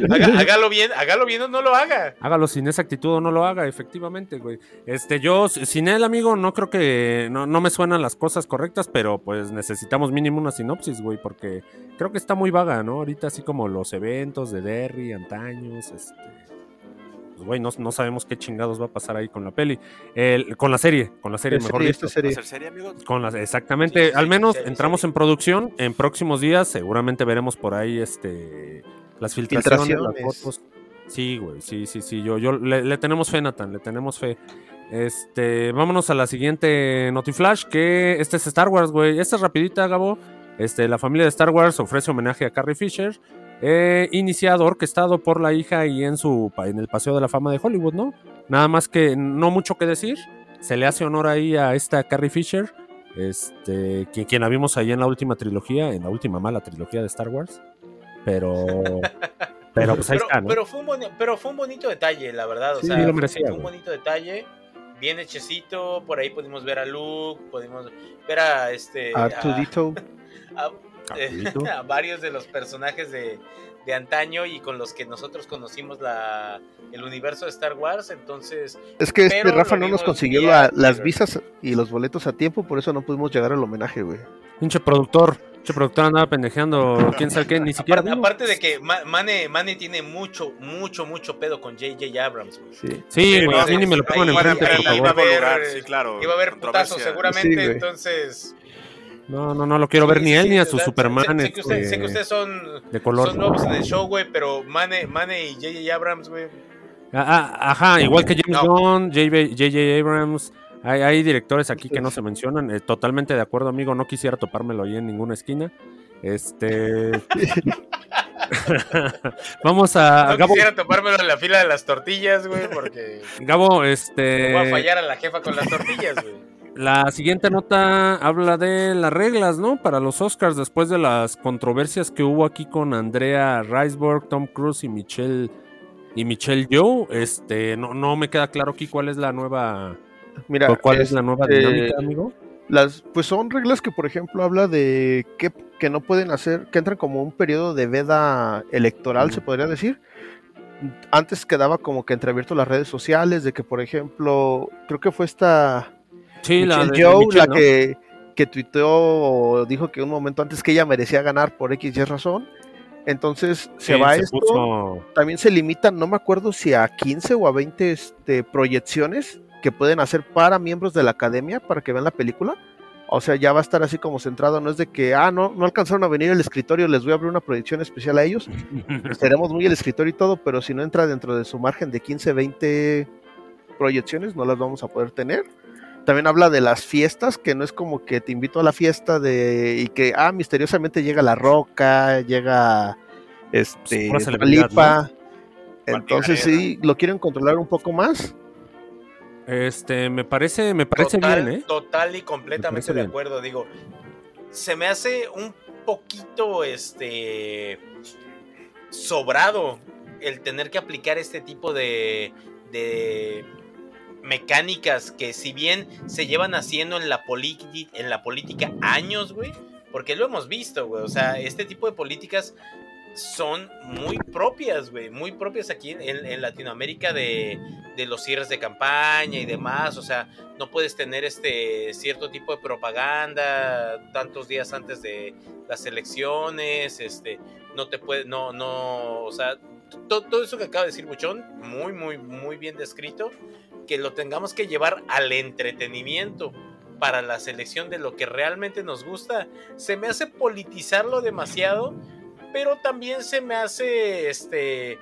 Haga- hágalo bien, hágalo bien o no lo haga. hágalo sin esa actitud o no lo haga, efectivamente, güey. Este, yo, sin él, amigo, no creo que. No, no me suenan las cosas correctas, pero pues necesitamos mínimo una sinopsis, güey, porque creo que está muy vaga, ¿no? Ahorita, así como los eventos de Derry, antaños, este. Pues, güey, no, no sabemos qué chingados va a pasar ahí con la peli. El- con la serie, con la serie, mejor serie, dicho. esta serie. ¿Va a ser serie, amigo? Con las, exactamente, Sí, al menos entramos en producción. En próximos días seguramente veremos por ahí este las filtraciones, las Filtraciones. fotos. Sí, güey, sí, sí, sí. Yo, yo le, le tenemos fe, Nathan, le tenemos fe. Este, vámonos a la siguiente Notiflash, que este es Star Wars, güey. Esta es rapidita, Gabo. Este, la familia de Star Wars ofrece homenaje a Carrie Fisher, eh, iniciado, orquestado por la hija y en su pa- en el Paseo de la Fama de Hollywood, ¿no? Nada más que no mucho que decir. Se le hace honor ahí a esta Carrie Fisher, este, quien, quien la vimos ahí en la última trilogía, en la última mala trilogía de Star Wars. Pero, pero pues ahí pero, está, ¿no? pero fue un boni- pero fue un bonito detalle, la verdad. O Sí, sea, lo fue- merecía, fue un bonito detalle, bien hechecito. Por ahí pudimos ver a Luke, pudimos ver a este. a- Artudito. a- eh, A varios de los personajes de, de antaño y con los que nosotros conocimos la, el universo de Star Wars. Entonces, Es que este Rafa no nos consiguió la- las visas y los boletos a tiempo, por eso no pudimos llegar al homenaje, güey. Pinche productor, pinche productor andaba pendejeando, quién sabe qué, ni siquiera. aparte, de que Ma- Mane, Mane tiene mucho, mucho, mucho pedo con J.J. Abrams. güey. Sí. Sí, Sí, güey, no, a mí ni me lo pongan enfrente, por favor. iba a haber- sí, claro. Iba a haber putazos controversia. seguramente, Sí, güey. entonces... No, no, no lo quiero ver Sí, ni él sí, ni a su Superman Sé, sé que, usted- sé que ustedes son, de color. son nuevos en el show, güey, pero Mane, Mane y J.J. Abrams, güey. Ah, ah, ajá, igual que James No. Gunn, J.J. Abrams. Hay, hay directores aquí que no se mencionan. eh, totalmente de acuerdo, amigo. No quisiera topármelo ahí en ninguna esquina. Este. Vamos a. No Gabo, quisiera topármelo en la fila de las tortillas, güey, porque Gabo, este. voy a fallar a la jefa con las tortillas, güey. La siguiente nota habla de las reglas, ¿no? Para los Oscars, después de las controversias que hubo aquí con Andrea Riseborough, Tom Cruise y Michelle y Michelle Yeoh, este, no, no me queda claro aquí cuál es la nueva, Mira, cuál es la nueva este, dinámica, amigo. Las, pues son reglas que, por ejemplo, habla de que, que no pueden hacer, que entran como un periodo de veda electoral, se podría decir. Antes quedaba como que entreabierto las redes sociales, de que, por ejemplo, creo que fue esta Sí, la de Michelle, la ¿no? que, que tuiteó o dijo que un momento antes que ella merecía ganar por X y razón. Entonces se va se esto. puso- También se limitan, no me acuerdo si a 15 o a 20 este, proyecciones que pueden hacer para miembros de la academia para que vean la película. O sea, ya va a estar así como centrado, no es de que, ah, no, no alcanzaron a venir al escritorio, les voy a abrir una proyección especial a ellos. Estaremos muy el escritorio y todo, pero si no entra dentro de su margen de 15, 20 proyecciones, no las vamos a poder tener. También habla de las fiestas, que no es como que te invito a la fiesta de y que, ah, misteriosamente llega La Roca, llega este, celebridad, Lipa. Entonces sí, lo quieren controlar un poco más. Este, me parece, me parece total, bien, ¿eh? Total y Me completamente de bien. acuerdo. Digo, se me hace un poquito este sobrado el tener que aplicar este tipo de, de mecánicas que si bien se llevan haciendo en la, en la política años, güey, porque lo hemos visto, güey, o sea, este tipo de políticas son muy propias, güey, muy propias aquí en, en Latinoamérica de, de los cierres de campaña y demás, o sea, no puedes tener este cierto tipo de propaganda tantos días antes de las elecciones, este, no te puede, no, no, o sea, to- todo eso que acaba de decir Buchón, muy, muy, muy bien descrito, que lo tengamos que llevar al entretenimiento para la selección de lo que realmente nos gusta, se me hace politizarlo demasiado, pero también se me hace este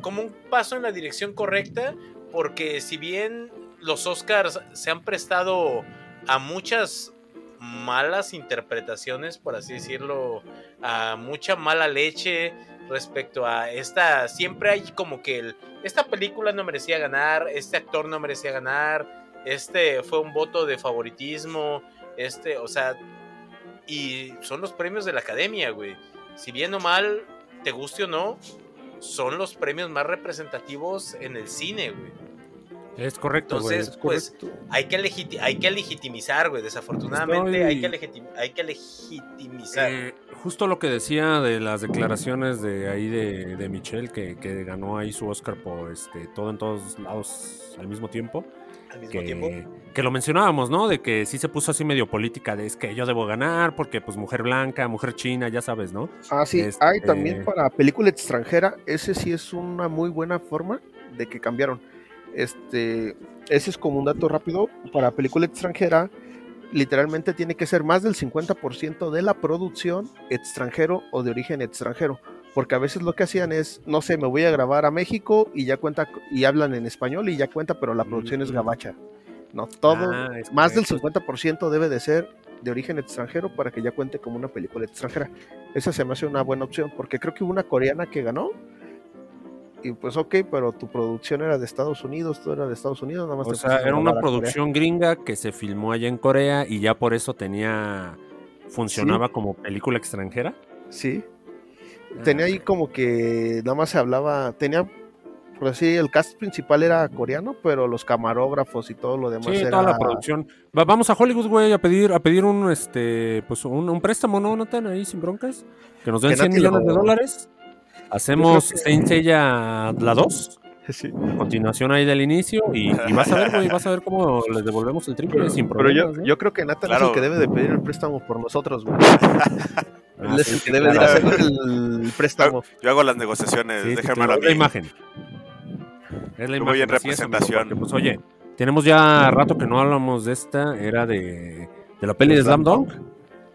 como un paso en la dirección correcta, porque si bien los Oscars se han prestado a muchas malas interpretaciones, por así decirlo, a mucha mala leche respecto a esta, siempre hay como que el, esta película no merecía ganar, este actor no merecía ganar, este fue un voto de favoritismo, este, o sea, y son los premios de la academia, güey. Si bien o mal, te guste o no, son los premios más representativos en el cine, güey. Es correcto. Entonces, pues, Correcto. hay que, legiti- hay que legitimizar, güey. Desafortunadamente, Estoy- hay, que legiti- hay que legitimizar. Eh, justo lo que decía de las declaraciones de ahí de, de Michelle, que, que ganó ahí su Oscar por este todo en todos lados al mismo tiempo. al mismo tiempo. Que, que lo mencionábamos, ¿no? De que sí se puso así medio política, de es que yo debo ganar, porque pues mujer blanca, mujer china, ya sabes, ¿no? Ah, sí, Este- hay también para película extranjera, ese sí es una muy buena forma de que cambiaron. Este, ese es como un dato rápido para película extranjera. Literalmente tiene que ser más del 50% de la producción extranjero o de origen extranjero. Porque a veces lo que hacían es, no sé, me voy a grabar a México y ya cuenta, y hablan en español y ya cuenta, pero la producción es Mm. gabacha. No, todo, Ah, es más del correcto. 50% debe de ser de origen extranjero para que ya cuente como una película extranjera. Esa se me hace una buena opción, porque creo que hubo una coreana que ganó. Y pues ok, pero tu producción era de Estados Unidos, tú era de Estados Unidos, nada más O te sea, era una Corea. producción gringa que se filmó allá en Corea y ya por eso tenía. funcionaba como película extranjera. Sí. Tenía ahí como que nada más se hablaba, tenía, por así, el cast principal era coreano, pero los camarógrafos y todo lo demás Sí, era... toda la producción. Va- vamos a Hollywood, güey, a pedir, a pedir un este, pues un, un préstamo, ¿no, Nathan? Ahí sin broncas. Que nos den Que 100 Nati lo- millones de dólares. Hacemos Saint Seiya la 2. Sí. Continuación ahí del inicio. Y, y vas a ver, güey, vas a ver cómo les devolvemos el triple sin Pero yo, problemas. ¿eh? yo creo que Nathan es el que debe de pedir el préstamo por nosotros, güey. Él es el que debe de hacer el préstamo. Yo hago las negociaciones, Sí, es la mí. imagen. Es la Yo voy imagen. en representación. pues, oye, tenemos ya rato que no hablamos de esta, era de, de la peli de Slam Dunk.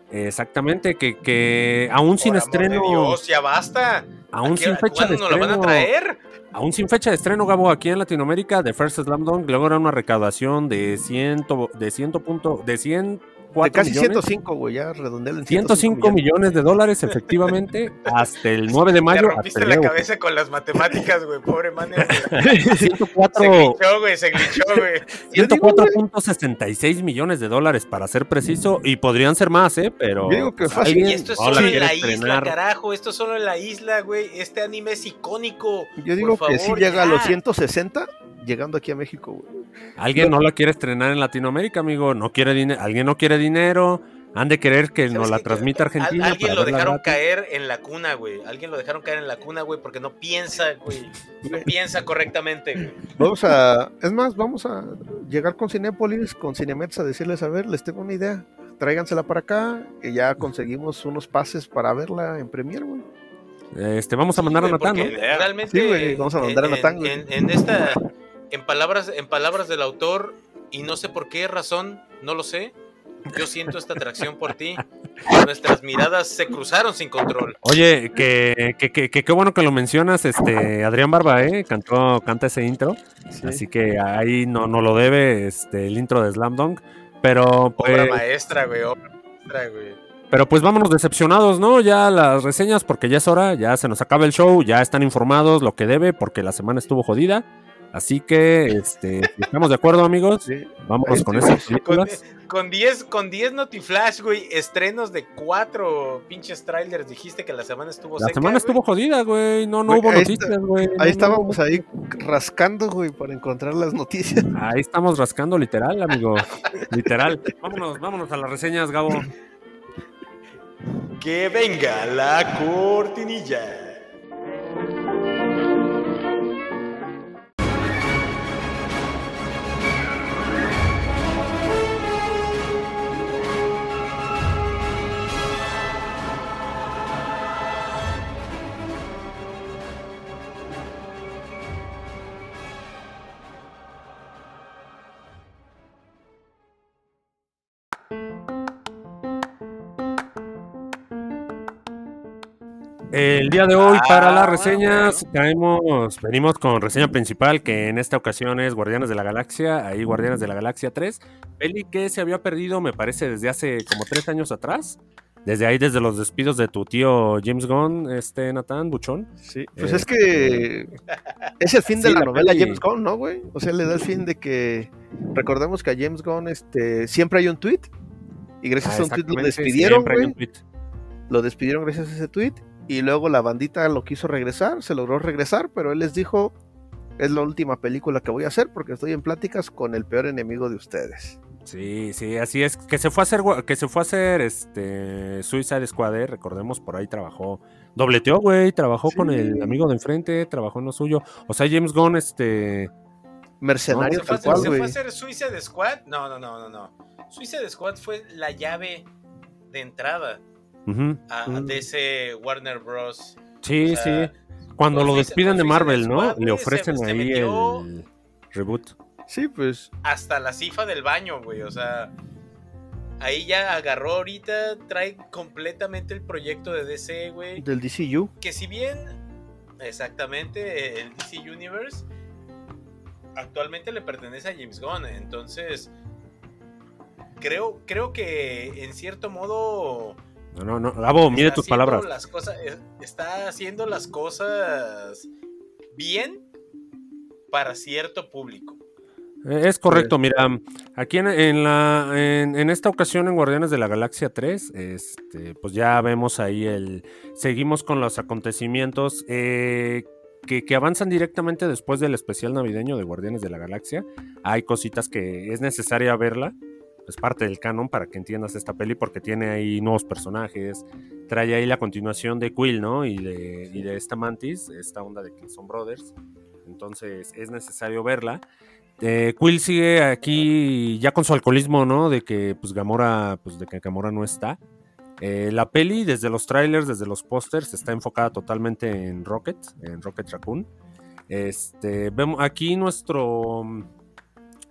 Exactamente, que, que aún sin Por amor de estreno, Dios, ya basta. Aún ¿A qué- sin fecha de ¿Cuándo nos la van a estreno, traer? aún sin fecha de estreno, Gabo, aquí en Latinoamérica, de First Slam Dunk logra una recaudación de 100, de 100 punto, de 104 De casi millones. 105, güey, ya redondealo en 105 millones de dólares, efectivamente, hasta el 9 de Te mayo. rompiste hasta la cabeza con las matemáticas, güey. Pobre man. Se 104, glitchó, güey. Se glitchó, güey. Digo, güey, 104.66 millones de dólares para ser preciso y podrían ser más, ¿eh? Pero Yo digo que pues, fácil. alguien Y esto es no solo en quiere la isla, carajo. Esto es solo en la isla, güey. Este anime es icónico. Yo digo Por que sí favor, llega a los 160, llegando aquí a México, güey. Alguien no la quiere estrenar en Latinoamérica, amigo. No quiere dinero. Alguien no quiere dinero. Han de querer que nos ¿Sabes la transmita Al- Argentina. alguien para lo dejaron caer en la cuna, güey. Alguien lo dejaron caer en la cuna, güey, porque no piensa, güey. No piensa correctamente, güey. Vamos a, es más, vamos a llegar con Cinépolis, con Cinemex a decirles, a ver, les tengo una idea, tráigansela para acá y ya conseguimos unos pases para verla en Premiere, güey. Este, vamos a mandar a Natán, ¿no? Realmente, Sí, güey, vamos a mandar a Natán, güey. En, en esta, en palabras, en palabras del autor, y no sé por qué razón, no lo sé. Yo siento esta atracción por ti. Nuestras miradas se cruzaron sin control. Oye, que, que, que, que qué bueno que lo mencionas, este, Adrián Barba, ¿eh? Cantó, canta ese intro. Así que ahí no, no lo debe, este, el intro de Slam Dunk. Pero pues, Obra maestra, güey. Obra maestra, güey. pero pues vámonos decepcionados, ¿no? Ya las reseñas, porque ya es hora, ya se nos acaba el show, ya están informados lo que debe, porque la semana estuvo jodida. Así que, este, si estamos de acuerdo, amigos. Sí. Vámonos con estoy. esas películas. Con 10 con 10 Notiflash, güey, estrenos de cuatro pinches trailers. Dijiste que la semana estuvo La seca, semana güey. estuvo jodida, güey. No, no Güey, hubo noticias, güey. Ahí no estábamos ahí rascando, güey, para encontrar las noticias. Ahí estamos rascando, literal, amigo. literal. Vámonos, vámonos a las reseñas, Gabo. Que venga la cortinilla. El día de hoy, para las Ah, reseñas, traemos, venimos con reseña principal, que en esta ocasión es Guardianes de la Galaxia, ahí Guardianes de la Galaxia 3, peli que se había perdido, me parece, desde hace como tres años atrás. Desde ahí, desde los despidos de tu tío James Gunn, este Nathan Buchón. Sí. Pues Eh, es que es el fin de sí, la la novela peli- James Gunn, ¿no, güey? O sea, le da el fin de que recordemos que a James Gunn este, siempre hay un tweet y gracias Ah, a un tweet lo despidieron, siempre hay güey. un tweet. Lo despidieron gracias a ese tweet y luego la bandita lo quiso regresar, se logró regresar, pero él les dijo, es la última película que voy a hacer porque estoy en pláticas con el peor enemigo de ustedes. Sí, sí, así es. Que se fue a hacer, que se fue a hacer este Suicide Squad, eh, recordemos, por ahí trabajó. Dobleteó, güey, trabajó con el amigo de enfrente, trabajó en lo suyo. O sea, James Gunn, este. Mercenario ¿Se fue, cual, se fue a hacer Suicide Squad? No, no, no, no, no. Suicide Squad fue la llave de entrada a, a Mm. de ese Warner Bros. Sí, O sea, sí. Cuando lo Suicide- despiden de Marvel, ¿no? Squad, Le ofrecen se ahí metió el reboot. Sí, pues hasta la cifa del baño, güey. O sea, ahí ya agarró ahorita, trae completamente el proyecto de DC, güey. del DCU. Que si bien, exactamente, el DC Universe actualmente le pertenece a James Gunn. Entonces, creo, creo que en cierto modo... No, no, no. Gabo, está tus palabras. Las cosas, eh, está haciendo las cosas bien para cierto público. Eh, Es correcto, mira, aquí en, en la, en, en esta ocasión en Guardianes de la Galaxia 3, este, pues ya vemos ahí el, seguimos con los acontecimientos eh, que, que avanzan directamente después del especial navideño de Guardianes de la Galaxia. Hay cositas que es necesaria verla, es parte del canon para que entiendas esta peli porque tiene ahí nuevos personajes, trae ahí la continuación de Quill, ¿no? Y de, y de esta Mantis, esta onda de que son brothers, entonces es necesario verla. Eh, Quill sigue aquí ya con su alcoholismo, ¿no? De que pues Gamora, pues de que Gamora no está. Eh, la peli, desde los trailers, desde los pósters, está enfocada totalmente en Rocket, en Rocket Raccoon. Este, vemos aquí nuestro.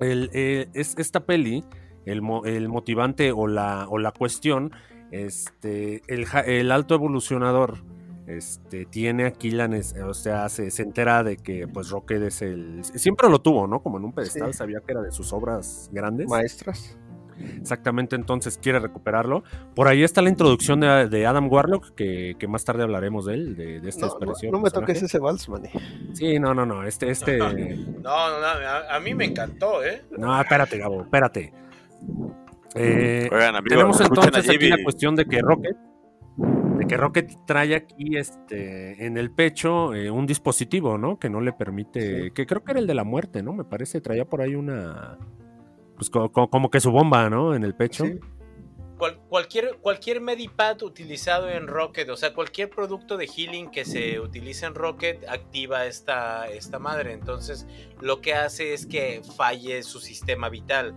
el, eh, es esta peli, el, el motivante o la, o la cuestión, este, el, el alto evolucionador este, tiene aquí la, o sea, se, se entera de que pues Rocket es el, siempre lo tuvo, ¿no? Como en un pedestal, Sí. sabía que era de sus obras grandes. Maestras. Exactamente, entonces quiere recuperarlo. Por ahí está la introducción de, de Adam Warlock, que, que más tarde hablaremos de él, de, de esta No, no, expresión. no me toques ese vals, maní. Sí, no, no, no, este, este... No, no, no, a, a mí me encantó, ¿eh? No, espérate, Gabo, espérate. Eh, Oigan, tenemos entonces aquí la cuestión de que Rocket, de que Rocket trae aquí este en el pecho eh, un dispositivo, ¿no? Que no le permite, que creo que era el de la muerte, ¿no? Me parece, traía por ahí una, pues co- co- como que su bomba, ¿no? En el pecho. Sí. Cual- cualquier, cualquier Medipad utilizado en Rocket, o sea, cualquier producto de healing que se utilice en Rocket activa esta, esta madre. Entonces, lo que hace es que falle su sistema vital.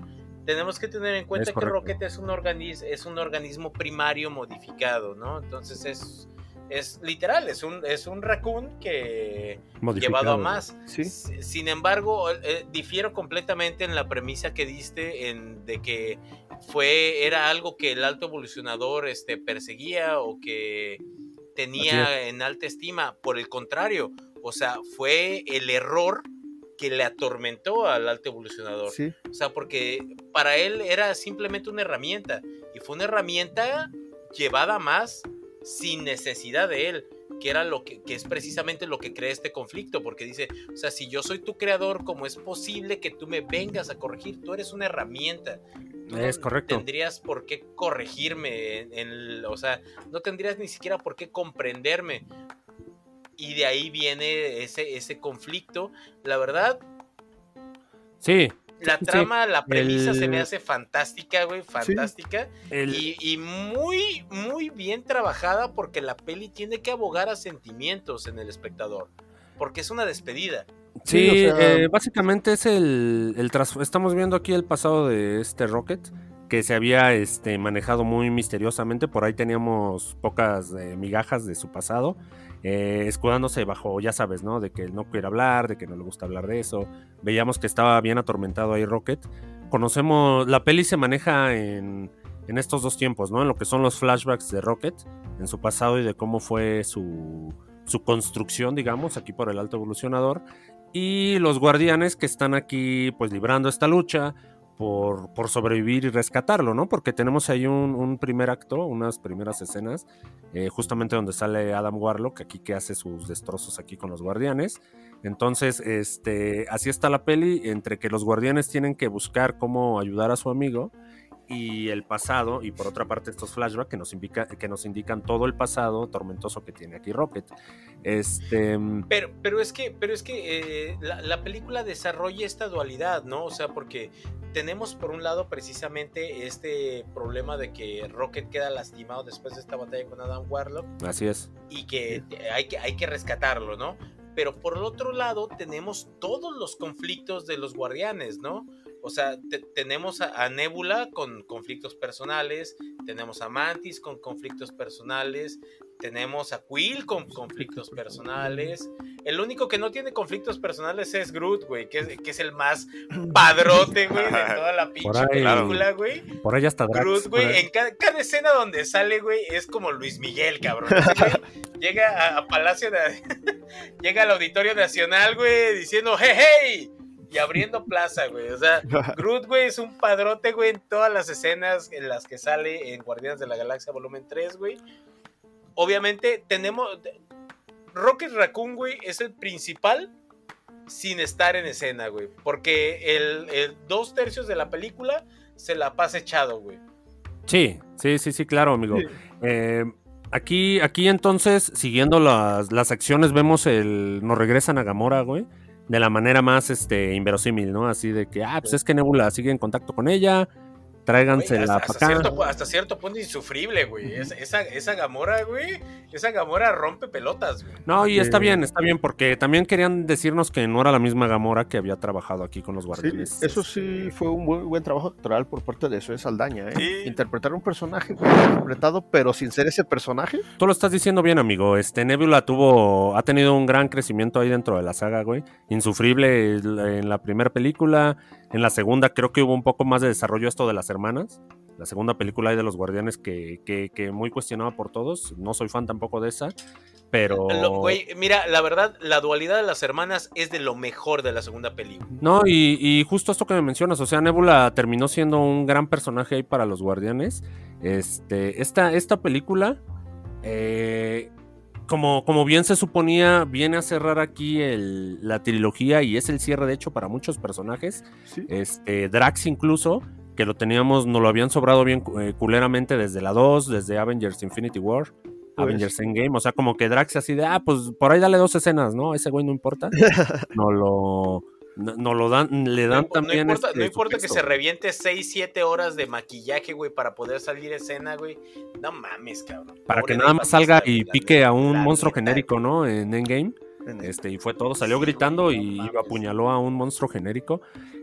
Tenemos que tener en cuenta que. Rocket es un, organis- es un organismo primario modificado, ¿no? Entonces es, es literal, es un, es un raccoon que Modificado. llevado a más. Sí. Sin embargo, eh, difiero completamente en la premisa que diste en de que fue era algo que el alto evolucionador este perseguía o que tenía en alta estima. Por el contrario, o sea, fue el error que le atormentó al alto evolucionador. Sí. O sea, porque para él era simplemente una herramienta. Y fue una herramienta llevada más sin necesidad de él. Que era lo que, que es precisamente lo que crea este conflicto. Porque dice, o sea, si yo soy tu creador, ¿cómo es posible que tú me vengas a corregir? Tú eres una herramienta. Tú no Es correcto. tendrías por qué corregirme. En, en o sea, no tendrías ni siquiera por qué comprenderme. Y de ahí viene ese, ese conflicto. La verdad, Sí, la Sí, trama, la premisa se me hace fantástica, güey, fantástica. el, Y, y muy, muy bien trabajada porque la peli tiene que abogar a sentimientos en el espectador. Porque es una despedida. Sí, Sí, o sea- eh, básicamente es el, el tras- estamos viendo aquí el pasado de este Rocket que se había este, manejado muy misteriosamente. Por ahí teníamos pocas eh, migajas de su pasado, eh, escudándose bajo, ya sabes, ¿no? De que él no quiere hablar, de que no le gusta hablar de eso. Veíamos que estaba bien atormentado ahí Rocket. Conocemos, la peli se maneja en, en estos dos tiempos, ¿no? En lo que son los flashbacks de Rocket, en su pasado y de cómo fue su, su construcción, digamos, aquí por el alto evolucionador y los guardianes que están aquí pues librando esta lucha por, sobrevivir y rescatarlo, ¿no? Porque tenemos ahí un, un primer acto, unas primeras escenas, eh, justamente donde sale Adam Warlock, aquí que hace sus destrozos aquí con los guardianes. Entonces, este, así está la peli, entre que los guardianes tienen que buscar cómo ayudar a su amigo y el pasado, y por otra parte estos flashbacks que nos, indica, que nos indican todo el pasado tormentoso que tiene aquí Rocket. Este, Pero, pero es que, pero es que eh, la, la película desarrolla esta dualidad, ¿no? O sea, porque tenemos por un lado precisamente este problema de que Rocket queda lastimado después de esta batalla con Adam Warlock. así es. y que hay, que hay que rescatarlo, ¿no? Pero por el otro lado tenemos todos los conflictos de los guardianes, ¿no? O sea, te- tenemos a, a Nebula con conflictos personales, tenemos a Mantis con conflictos personales, tenemos a Quill con conflictos personales. El único que no tiene conflictos personales es Groot, güey, que es, que es el más padrote, güey, de toda la pinche ahí. película, güey. Por ahí hasta Drax. Groot, güey, en cada, cada escena donde sale, güey, es como Luis Miguel, cabrón. Llega a, a Palacio de... llega al Auditorio Nacional, güey, diciendo, hey, hey, y abriendo plaza, güey. O sea, Groot, güey, es un padrote, güey, en todas las escenas en las que sale en Guardianes de la Galaxia Volumen 3, güey. Obviamente, tenemos... Rocket Raccoon, güey, es el principal sin estar en escena, güey. Porque el, el dos tercios de la película se la pasa echado, güey. Sí, sí, sí, sí, claro, amigo. Sí. Eh, aquí, aquí entonces, siguiendo las, las acciones, vemos el. Nos regresan a Gamora, güey. De la manera más este, inverosímil, ¿no? Así de que, ah, pues es que Nebula sigue en contacto con ella. Güey, Tráigansela hasta, para hasta acá. cierto, hasta cierto punto insufrible, güey. Es- esa, esa Gamora, güey. Esa Gamora rompe pelotas, güey. No, y está Sí. bien, está bien, porque también querían decirnos que no era la misma Gamora que había trabajado aquí con los Sí, guardianes. eso sí fue un muy buen trabajo actoral por parte de Zoe Saldaña, ¿eh? Sí. Interpretar un personaje interpretado, pero sin ser ese personaje. Tú lo estás diciendo bien, amigo. Este Nebula tuvo, ha tenido un gran crecimiento ahí dentro de la saga, güey. Insufrible en la primera película. En la segunda creo que hubo un poco más de desarrollo esto de las hermanas. La segunda película de los guardianes que, que, que muy cuestionada por todos. No soy fan tampoco de esa. Pero. Lo- Güey, mira, la verdad, la dualidad de las hermanas es de lo mejor de la segunda película. No, y, y justo esto que me mencionas, o sea, Nebula terminó siendo un gran personaje ahí para los guardianes. Este, esta, esta película, eh, como, como bien se suponía, viene a cerrar aquí el- la trilogía y es el cierre, de hecho, para muchos personajes. Sí. Este, Drax incluso, que lo teníamos, nos lo habían sobrado bien eh, culeramente desde la 2, desde Avengers Infinity War. Pues. Avengers Endgame, o sea, como que Drax así de, ah, pues por ahí dale dos escenas, ¿no? Ese güey no importa. No lo, no, no lo dan, le No, dan no también. importa, este, no su importa que se reviente 6, 7 horas de maquillaje, güey, para poder salir escena, güey. No mames, cabrón. Para Pobre que nada más salga y pique a un monstruo neta, genérico, ¿no? En Endgame. Este, y fue todo, salió Sí, gritando güey, y mames. apuñaló a un monstruo genérico.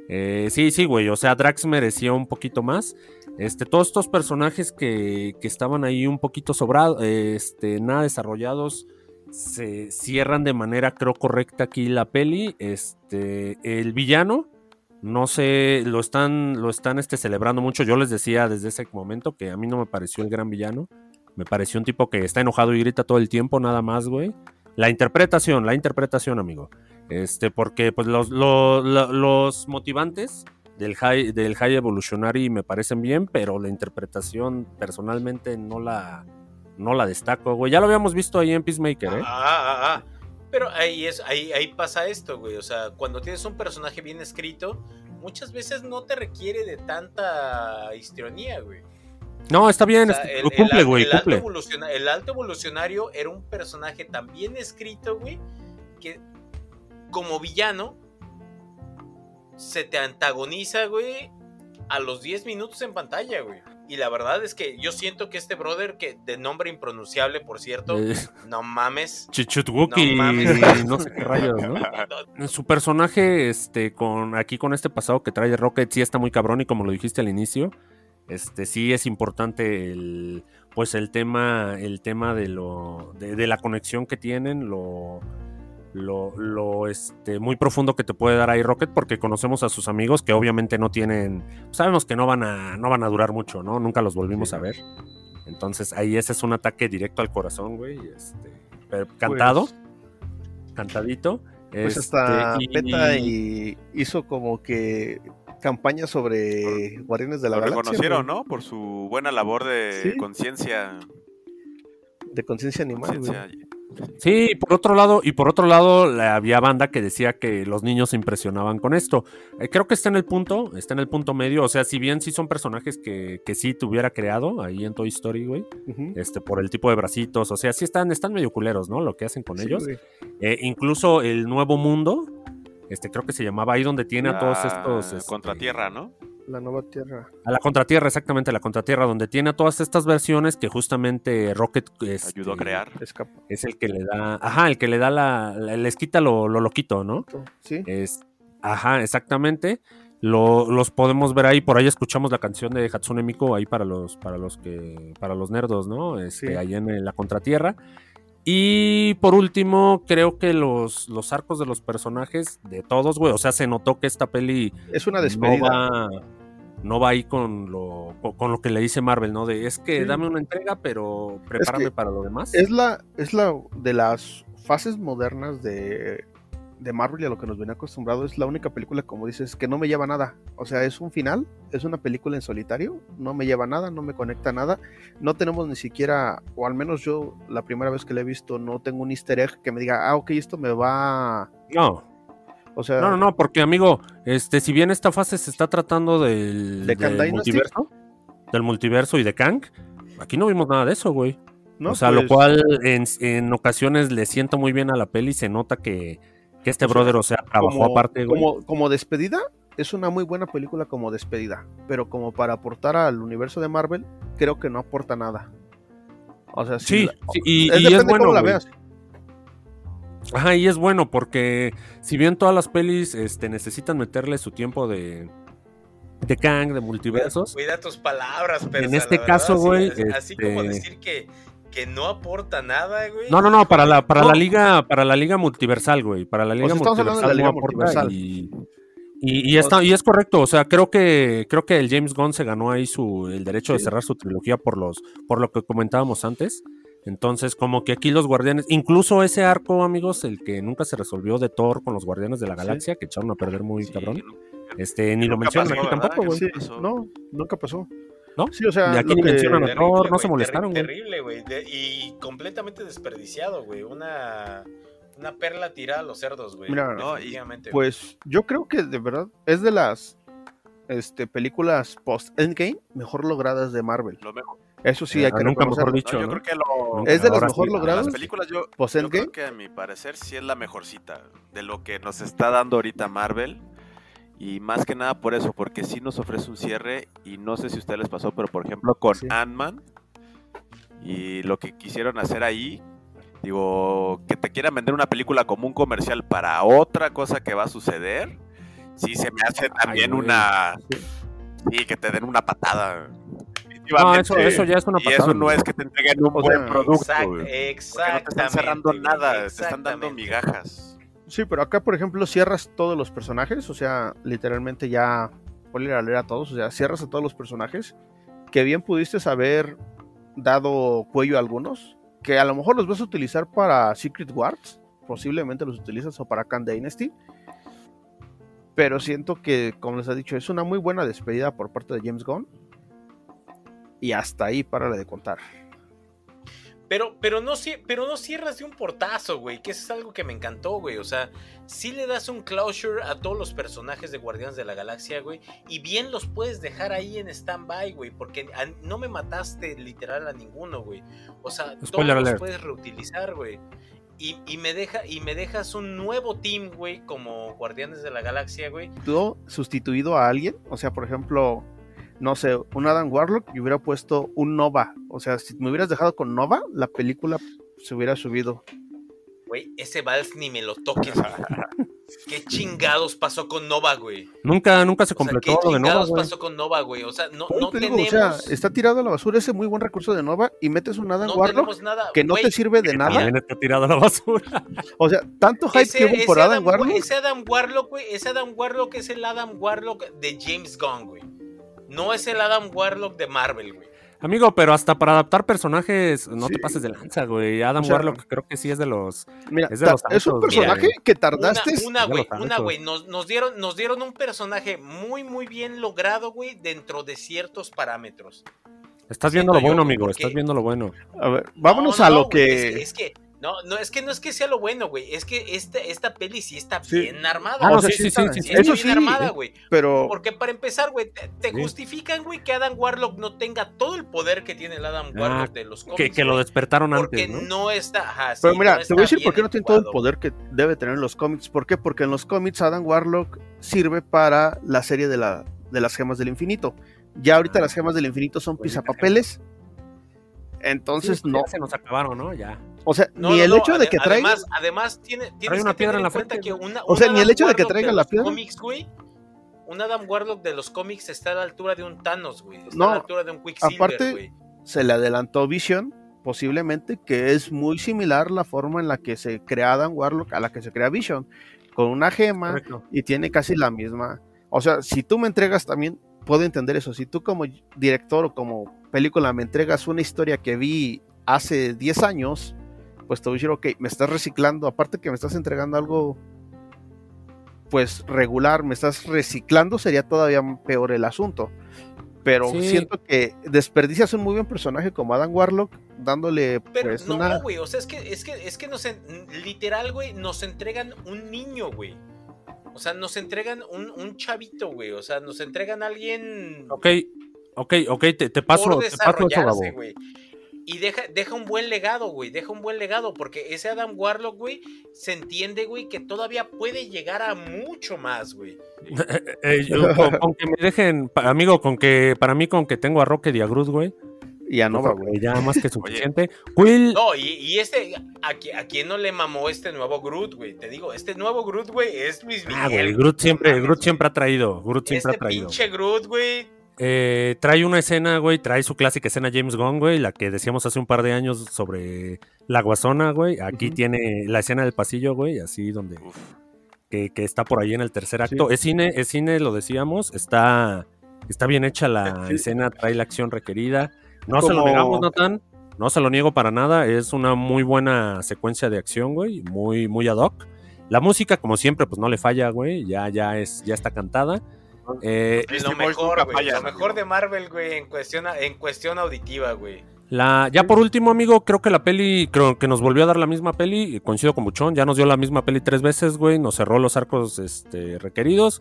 Eh, sí, sí, güey. O sea, Drax merecía un poquito más. Este, todos estos personajes que, que estaban ahí un poquito sobrados, este, nada desarrollados, se cierran de manera, creo, correcta aquí la peli. Este, el villano, no sé, lo están, lo están este, celebrando mucho. Yo les decía desde ese momento que a mí no me pareció el gran villano. Me pareció un tipo que está enojado y grita todo el tiempo, nada más, güey. La interpretación, la interpretación, amigo. Este, porque pues los, lo- lo- los motivantes del high, del high evolutionary me parecen bien, pero la interpretación personalmente no la, no la destaco, güey. Ya lo habíamos visto ahí en Peacemaker, Ah, ¿eh? ah, ah. Pero ahí, es, ahí, ahí pasa esto, güey. O sea, cuando tienes un personaje bien escrito, muchas veces no te requiere de tanta histrionía, güey. No, está bien, O sea, el, cumple, el- güey, el alto cumple. el alto evolucionario era un personaje tan bien escrito, güey, que como villano se te antagoniza, güey, a los 10 minutos en pantalla, güey. Y la verdad es que yo siento que este brother, que de nombre impronunciable, por cierto, Eh, no mames. Chichutwuki, No mames. no sé qué rayos, ¿no? Su personaje, este, con aquí con este pasado que trae de Rocket, sí está muy cabrón, y como lo dijiste al inicio, este, sí es importante el, pues el tema, el tema de lo, de, de la conexión que tienen, lo, lo, lo, este, muy profundo que te puede dar ahí Rocket, porque conocemos a sus amigos que obviamente no tienen, sabemos que no van a, no van a durar mucho, ¿no? Nunca los volvimos Sí. a ver. Entonces ahí ese es un ataque directo al corazón, güey, este, pero cantado, cantadito. Pues este, hasta y- PETA y hizo como que campaña sobre Guardianes de la Lo Galaxia. reconocieron, güey, ¿no? Por su buena labor de Sí. conciencia. De conciencia animal, güey. Sí, por otro lado, y por otro lado, la- había banda que decía que los niños se impresionaban con esto. Eh, creo que está en el punto, está en el punto medio. O sea, si bien sí son personajes que, que sí tuviera creado ahí en Toy Story, güey. Este, por el tipo de bracitos. O sea, sí están, están medio culeros, ¿no? Lo que hacen con Sí, ellos. Eh, incluso el nuevo mundo, este, creo que se llamaba ahí donde tiene a todos estos. este, Contratierra, ¿no? La nueva tierra. A la contratierra, exactamente, la contratierra, donde tiene a todas estas versiones que justamente Rocket este, Ayudó a crear. Escapa. Es el que le da. Ajá, el que le da la. la- les quita lo, lo loquito, ¿no? Sí. Es. Ajá, exactamente. lo- los podemos ver ahí. Por ahí escuchamos la canción de Hatsune Miku ahí para los, para los que, para los nerdos, ¿no? Este, Sí. ahí en, en la contratierra. Y por último, creo que los, los arcos de los personajes, de todos, güey. O sea, se notó que esta peli Es una no va, no va ahí con lo, con, lo que le dice Marvel, ¿no? De es que Sí. dame una entrega, pero prepárame que para lo demás. Es la, es la de las fases modernas de, de Marvel y a lo que nos venía acostumbrado. Es la única película, como dices, que no me lleva nada. O sea, es un final, es una película en solitario, no me lleva nada, no me conecta nada. No tenemos ni siquiera, o al menos yo la primera vez que la he visto, no tengo un easter egg que me diga, ah, ok, esto me va. No, O sea, no, no, no, porque amigo, este, si bien esta fase se está tratando del, ¿De del multiverso, del multiverso y de Kang, aquí no vimos nada de eso, güey. ¿no? o sea, Pues, lo cual en, en ocasiones le siento muy bien a la peli, se nota que, que este O sea, brother, o sea, trabajó como, aparte, güey. como, como despedida, es una muy buena película como despedida, pero como para aportar al universo de Marvel, creo que no aporta nada. O sea, Sí, la- sí, y, es y depende es bueno, cómo la veas. Ajá, y es bueno porque si bien todas las pelis este, necesitan meterle su tiempo de, de Kang, de multiversos, Cuida tus palabras, pero En este caso, güey, así como este- decir que, que no aporta nada, güey. No, no, no, para la, para No. la liga, para la liga multiversal, güey. Para la liga sea, la multiversal. liga no multiversal. Y, y, y está, y es correcto. O sea, creo que, creo que el James Gunn se ganó ahí su, el derecho de cerrar su trilogía por los, por lo que comentábamos antes. Entonces, como que aquí los guardianes, incluso ese arco, amigos, el que nunca se resolvió de Thor con los guardianes de la Sí. galaxia, que echaron a perder muy Sí, cabrón. no- Este, ni lo mencionan aquí tampoco, güey. No, nunca pasó. ¿No? Sí, o sea, De aquí ni mencionan a Terrible, Thor, no se güey, molestaron, güey. Terrible, güey. de- Y completamente desperdiciado, güey. Una, una perla tirada a los cerdos, güey. Mira, No, y-. Pues yo creo que de verdad es de las este, películas post-Endgame mejor logradas de Marvel. Lo mejor. Eso sí, Eh, hay que nunca mejor dicho, No, yo ¿no? creo que lo. Es de las mejor sí, logradas las películas, yo, yo creo que a mi parecer sí es la mejorcita de lo que nos está dando ahorita Marvel. Y más que nada por eso, porque sí nos ofrece un cierre. Y no sé si a ustedes les pasó, pero por ejemplo con Sí. Ant-Man y lo que quisieron hacer ahí. Digo, que te quieran vender una película como un comercial para otra cosa que va a suceder. Sí, se me hace también una. Sí. Sí, que te den una patada. No, eso, eso ya es una y patada. eso no es que te entreguen un O buen sea, producto. Exact-. Porque no te exactamente. están cerrando nada, te están dando exactamente. migajas. Sí, pero acá, por ejemplo, cierras todos los personajes, o sea, literalmente ya spoiler alert a todos, o sea, cierras a todos los personajes que bien pudiste haber dado cuello a algunos, que a lo mejor los vas a utilizar para Secret Wars, posiblemente los utilizas o para Khan Dynasty, pero siento que, como les he dicho, es una muy buena despedida por parte de James Gunn y hasta ahí para de contar. Pero, pero, no, pero no cierras de un portazo, güey. Que eso es algo que me encantó, güey. O sea, sí le das un closure a todos los personajes de Guardianes de la Galaxia, güey. Y bien los puedes dejar ahí en stand-by, güey. Porque a- no me mataste literal a ninguno, güey. O sea, todos los puedes reutilizar, güey. Y, y me deja, y me dejas un nuevo team, güey, como Guardianes de la Galaxia, güey. tú sustituido a alguien, o sea, por ejemplo, no sé, un Adam Warlock y hubiera puesto un Nova, o sea, si me hubieras dejado con Nova, la película se hubiera subido. Güey, ese vals ni me lo toques. ¿Qué chingados pasó con Nova, güey? Nunca, nunca se O sea, completó ¿qué lo de Nova, chingados güey. pasó con Nova, güey? O sea, no, no eso te digo, tenemos... o sea, está tirado a la basura ese muy buen recurso de Nova y metes un Adam no Warlock tenemos nada. que no güey. te sirve de nada. También está tirado a la basura. O sea, tanto hype Ese, que hubo por Adam Adam, Warlock. ese Adam Warlock, güey, ese Adam Warlock es el Adam Warlock de James Gunn, güey. No es el Adam Warlock de Marvel, güey. Amigo, pero hasta para adaptar personajes, no Sí. te pases de lanza, güey. Adam O sea, Warlock creo que sí es de los. Mira, es de los es un personaje mira, que tardaste. Una, güey, una, güey. Nos, nos dieron, nos dieron un personaje muy, muy bien logrado, güey, dentro de ciertos parámetros. Estás viendo lo yo, bueno, amigo. porque- Estás viendo lo bueno. A ver, vámonos No, a lo güey, que. Es que, es que- no, no, es que no es que sea lo bueno, güey. Es que esta, esta peli sí está Sí. bien armada. Ah, no, o sea, sí, sí, está- sí, sí, Eso bien armada, eh, güey. Pero Porque para empezar, güey, te, te Sí. justifican, güey, que Adam Warlock no tenga todo el poder que tiene el Adam Ah, Warlock de los cómics. Que, que lo despertaron Porque antes, ¿no? no está. Ajá, Pero mira, no te voy a decir por qué no tiene todo el poder que debe tener en los cómics. ¿Por qué? Porque en los cómics Adam Warlock sirve para la serie de, la, de las gemas del infinito. Ya ahorita Ah. las gemas del infinito son pisapapeles. Entonces, Sí, no. ya se nos acabaron, ¿no? Ya. O sea, No, ni no, el no, hecho de que traiga. Además, además tiene, tienes una que piedra tener en la cuenta frente, que una, O sea, ni el hecho de que traiga de la piedra. güey, un Adam Warlock de los cómics está a la altura de un Thanos, güey. Está No, a la altura de un Quicksilver, aparte- güey. Se le adelantó Vision, posiblemente, que es muy similar la forma en la que se crea Adam Warlock a la que se crea Vision, con una gema Correcto. y tiene casi la misma. O sea, si tú me entregas también, puedo entender eso. Si tú como director o como película me entregas una historia que vi hace 10 años, pues te voy a decir, ok, me estás reciclando, aparte que me estás entregando algo pues regular, me estás reciclando, sería todavía peor el asunto. Pero Sí. siento que desperdicias un muy buen personaje como Adam Warlock, dándole Pero pues no, una... güey, o sea, es que, es que, es que nos, en- literal, güey, nos entregan un niño, güey. O sea, nos entregan un, un chavito, güey. O sea, nos entregan a alguien Ok, ok, ok, te, te paso, por te paso eso, Gabo. Y deja, deja un buen legado, güey. Deja un buen legado. Porque ese Adam Warlock, güey, se entiende, güey, que todavía puede llegar a mucho más, güey. Eh, yo, con, con que me dejen, amigo, con que, para mí, con que tengo a Rocket y a Groot, güey. Y a Nova, güey. Ya más que suficiente. Quill, No, y, y este, ¿a, qui- a quién no le mamó este nuevo Groot, güey? Te digo, este nuevo Groot, güey, es Luis Miguel. ah, güey, Groot siempre, Groot siempre ha traído, Groot siempre Este ha traído. pinche Groot, güey. Eh, trae una escena, güey, trae su clásica escena James Gunn, güey, la que decíamos hace un par de años sobre la guasona, güey. Aquí tiene la escena del pasillo, güey, así donde que, que está por ahí en el tercer Sí. acto. Es cine, es cine, lo decíamos, está, está bien hecha la Sí. escena, trae la acción requerida. No se lo negamos, Nathan. No se lo niego para nada. Es una muy buena secuencia de acción, güey. Muy, muy ad hoc. La música, como siempre, pues no le falla, güey. Ya, ya es, ya está cantada. Eh, lo mejor, fallan, Lo mejor de Marvel, güey, en cuestión, en cuestión auditiva, güey. La, ya por último, amigo, creo que la peli, creo que nos volvió a dar la misma peli, coincido con Buchón, ya nos dio la misma peli tres veces, güey, nos cerró los arcos este, requeridos,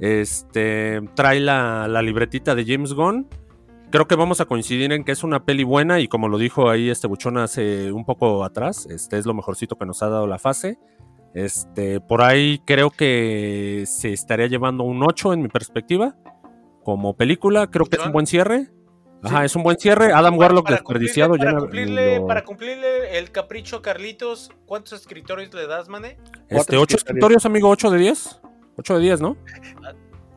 este, trae la, la libretita de James Gunn, creo que vamos a coincidir en que es una peli buena y como lo dijo ahí este Buchón hace un poco atrás, este es lo mejorcito que nos ha dado la fase, este, por ahí creo que se estaría llevando un 8 en mi perspectiva, como película, creo que es un buen cierre. Ajá, Sí. es un buen cierre. Adam Warlock Para desperdiciado. cumplirle, ya para, no- cumplirle, lo- para cumplirle el capricho a Carlitos, ¿cuántos escritores le das, mané? Este, Cuatro 8 escritorios. escritorios, amigo, 8 de 10. 8 de 10, ¿no?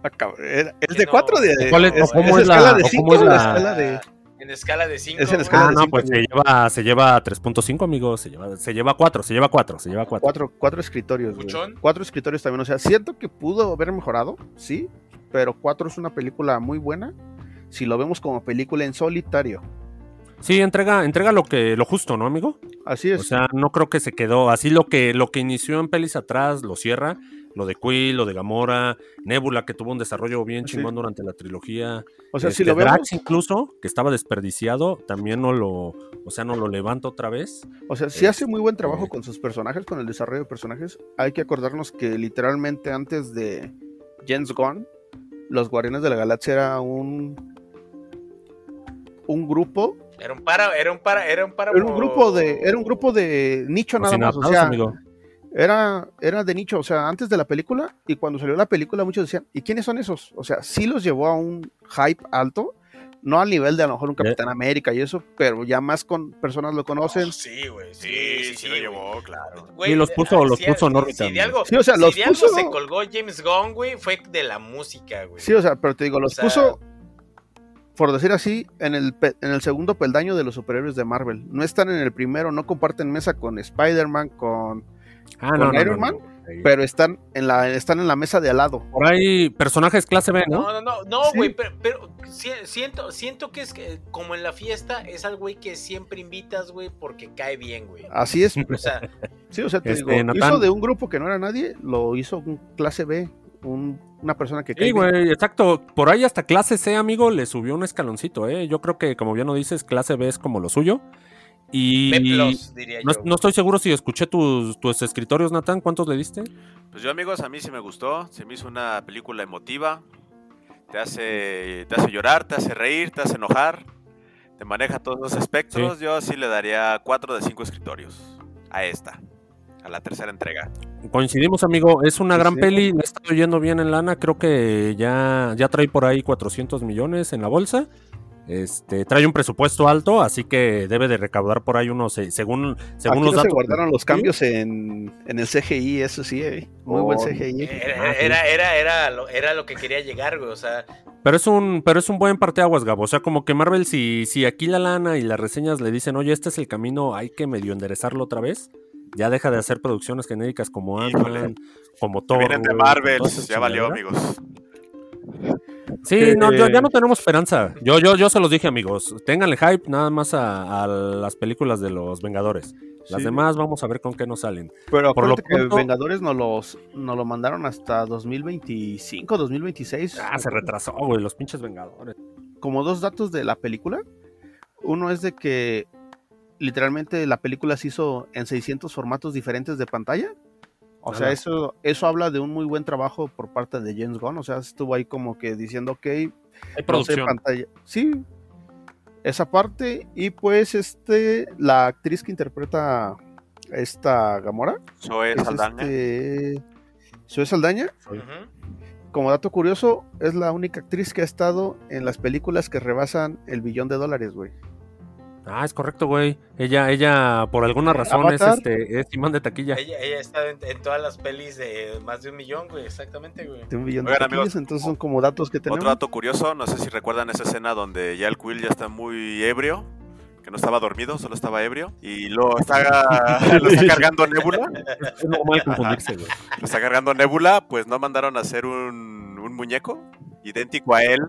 Ah, cabrón, ¿era- ¿Es Que de no. 4 de, ¿Cuál es- es, cómo es es la- escala de o 5 cómo es o la- escala de En escala de 5. Es en escala Ah, de no, cinco, pues se lleva, se lleva 3.5, amigo. Se lleva, se lleva 4, se lleva 4, se lleva 4. cuatro, cuatro escritorios. güey. ¿Buchón? Cuatro escritorios también. O sea, siento que pudo haber mejorado, sí, pero cuatro es una película muy buena. Si lo vemos como película en solitario. Sí, entrega, entrega lo que, lo justo, ¿no, amigo? Así es. O sea, no creo que se quedó. Así lo que, lo que inició en pelis atrás lo cierra. Lo de Quill, lo de Gamora, Nebula, que tuvo un desarrollo bien Sí. chingón durante la trilogía. o sea, si Este, lo vemos, Drax incluso, que estaba desperdiciado, también no lo, o sea, no lo levanta otra vez. o sea, si hace muy buen trabajo Este- con sus personajes, con el desarrollo de personajes. Hay que acordarnos que literalmente antes de James Gunn, los Guardianes de la Galaxia era un un grupo, Era un para, era un para, era un para. era un grupo de, era un grupo de nicho nada más, o sea, amigo. Era, era de nicho, o sea, antes de la película y cuando salió la película muchos decían, ¿y quiénes son esos? O sea, sí los llevó a un hype alto, no al nivel de a lo mejor un Capitán América y eso, pero ya más con personas lo conocen. Oh, sí, güey. Sí, Sí, sí, sí, lo llevó, claro. Y los puso- ah, los si- puso en si- órbita, Si de algo, Sí, o sea, si los de algo puso- se colgó James Gunn, güey, fue de la música, güey. Sí, o sea, pero te digo, los O sea- puso, por decir así, en el, pe- en el segundo peldaño de los superhéroes de Marvel. No están en el primero, no comparten mesa con Spider-Man, con, Ah, con Iron Man, pero están en la, están en la mesa de al lado. Por ahí, personajes clase B, ¿no? No, no, no, no, Sí. güey, pero, pero si- siento, siento que es que, como en la fiesta, es al güey que siempre invitas, güey, porque cae bien, güey. Así es. O sea, Sí, o sea, te Este, digo, hizo de un grupo que no era nadie, lo hizo un clase B, un- una persona que cae Sí, güey, exacto. Por ahí hasta clase C, amigo, le subió un escaloncito, ¿eh? Yo creo que, como bien lo dices, clase B es como lo suyo. Y diría no, yo. no estoy seguro si escuché tus, tus escritorios, Natán. ¿Cuántos le diste? Pues yo, amigos, a mí sí me gustó. Se me hizo una película emotiva. Te hace, te hace llorar, te hace reír, te hace enojar. Te maneja todos los espectros. Yo sí le daría 4 de 5 escritorios a esta, a la tercera entrega. Coincidimos, amigo. Es una Sí, gran sí. peli. Le está yendo bien en lana. Creo que ya, ya trae por ahí 400 millones en la bolsa. Este, trae un presupuesto alto, así que debe de recaudar por ahí unos, eh, según, según Aquí los no se datos. guardaron los cambios en, en el CGI, eso sí, eh. muy buen Oh. CGI. Era, era, era, era, lo, era lo que quería llegar, güey. O sea, Pero es un, pero es un buen parteaguas, Gabo. O sea, como que Marvel, si, si aquí la lana y las reseñas le dicen, oye, este es el camino, hay que medio enderezarlo otra vez. Ya deja de hacer producciones genéricas como. Ant-Man, como Thor. vienen de Marvel, ya valió, amigos. Sí, Que- no, ya, ya no tenemos esperanza. Yo, yo, yo se los dije, amigos. Ténganle hype nada más a, a las películas de los Vengadores. Las Sí. demás vamos a ver con qué nos salen. Pero por lo que Vengadores nos, los, nos lo mandaron hasta 2025, 2026. Ah, se retrasó, güey, los pinches Vengadores. Como dos datos de la película. Uno es de que literalmente la película se hizo en 600 formatos diferentes de pantalla. O sea, eso, eso habla de un muy buen trabajo por parte de James Gunn. O sea, estuvo ahí como que diciendo, ok, Hay no sé, producción. pantalla. Sí, esa parte. Y pues, este, la actriz que interpreta a esta Gamora Zoe es Saldaña. este, Zoe Saldaña. Como dato curioso, es la única actriz que ha estado en las películas que rebasan el billón de dólares, güey. Ah, es correcto, güey. Ella, ella, por alguna razón, es, este, es imán de taquilla. ella, ella está en, en todas las pelis de más de un millón, güey. Exactamente, güey. De un Oigan, de taquillas, amigos, entonces son como datos que tenemos. Otro dato curioso, no sé si recuerdan esa escena donde ya el Quill ya está muy ebrio, que no estaba dormido, solo estaba ebrio, y lo está, lo está cargando Nebula, Es normal confundirse, güey. lo está cargando Nebula, pues no mandaron a hacer un, un muñeco idéntico a él,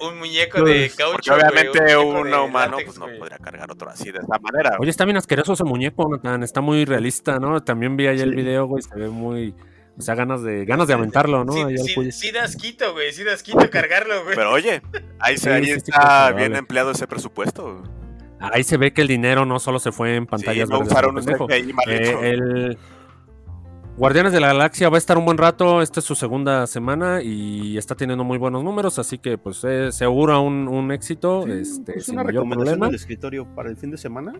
Un muñeco de caucho. porque obviamente un de humano látex, pues no güey. podría cargar otro así de esa manera. Oye, está bien asqueroso ese muñeco, Nathan. Está muy realista, ¿no? También vi ahí el Sí. video, güey. Se ve muy. O sea, ganas de, ganas de aventarlo, ¿no? Sí, Ahí sí, sí das quito, güey. Sí das quito cargarlo, güey. Pero oye, ahí, se, Sí, ahí sí, sí, está pues, bien vale. empleado ese presupuesto. Ahí se ve que el dinero no solo se fue en Sí, pantallas no usaron un mal Eh, hecho. el Guardianes de la Galaxia va a estar un buen rato. Esta es su segunda semana y está teniendo muy buenos números, así que pues eh, se augura un, un éxito. Sí, este, pues sin una mayor recomendación problema. del escritorio para el fin de semana.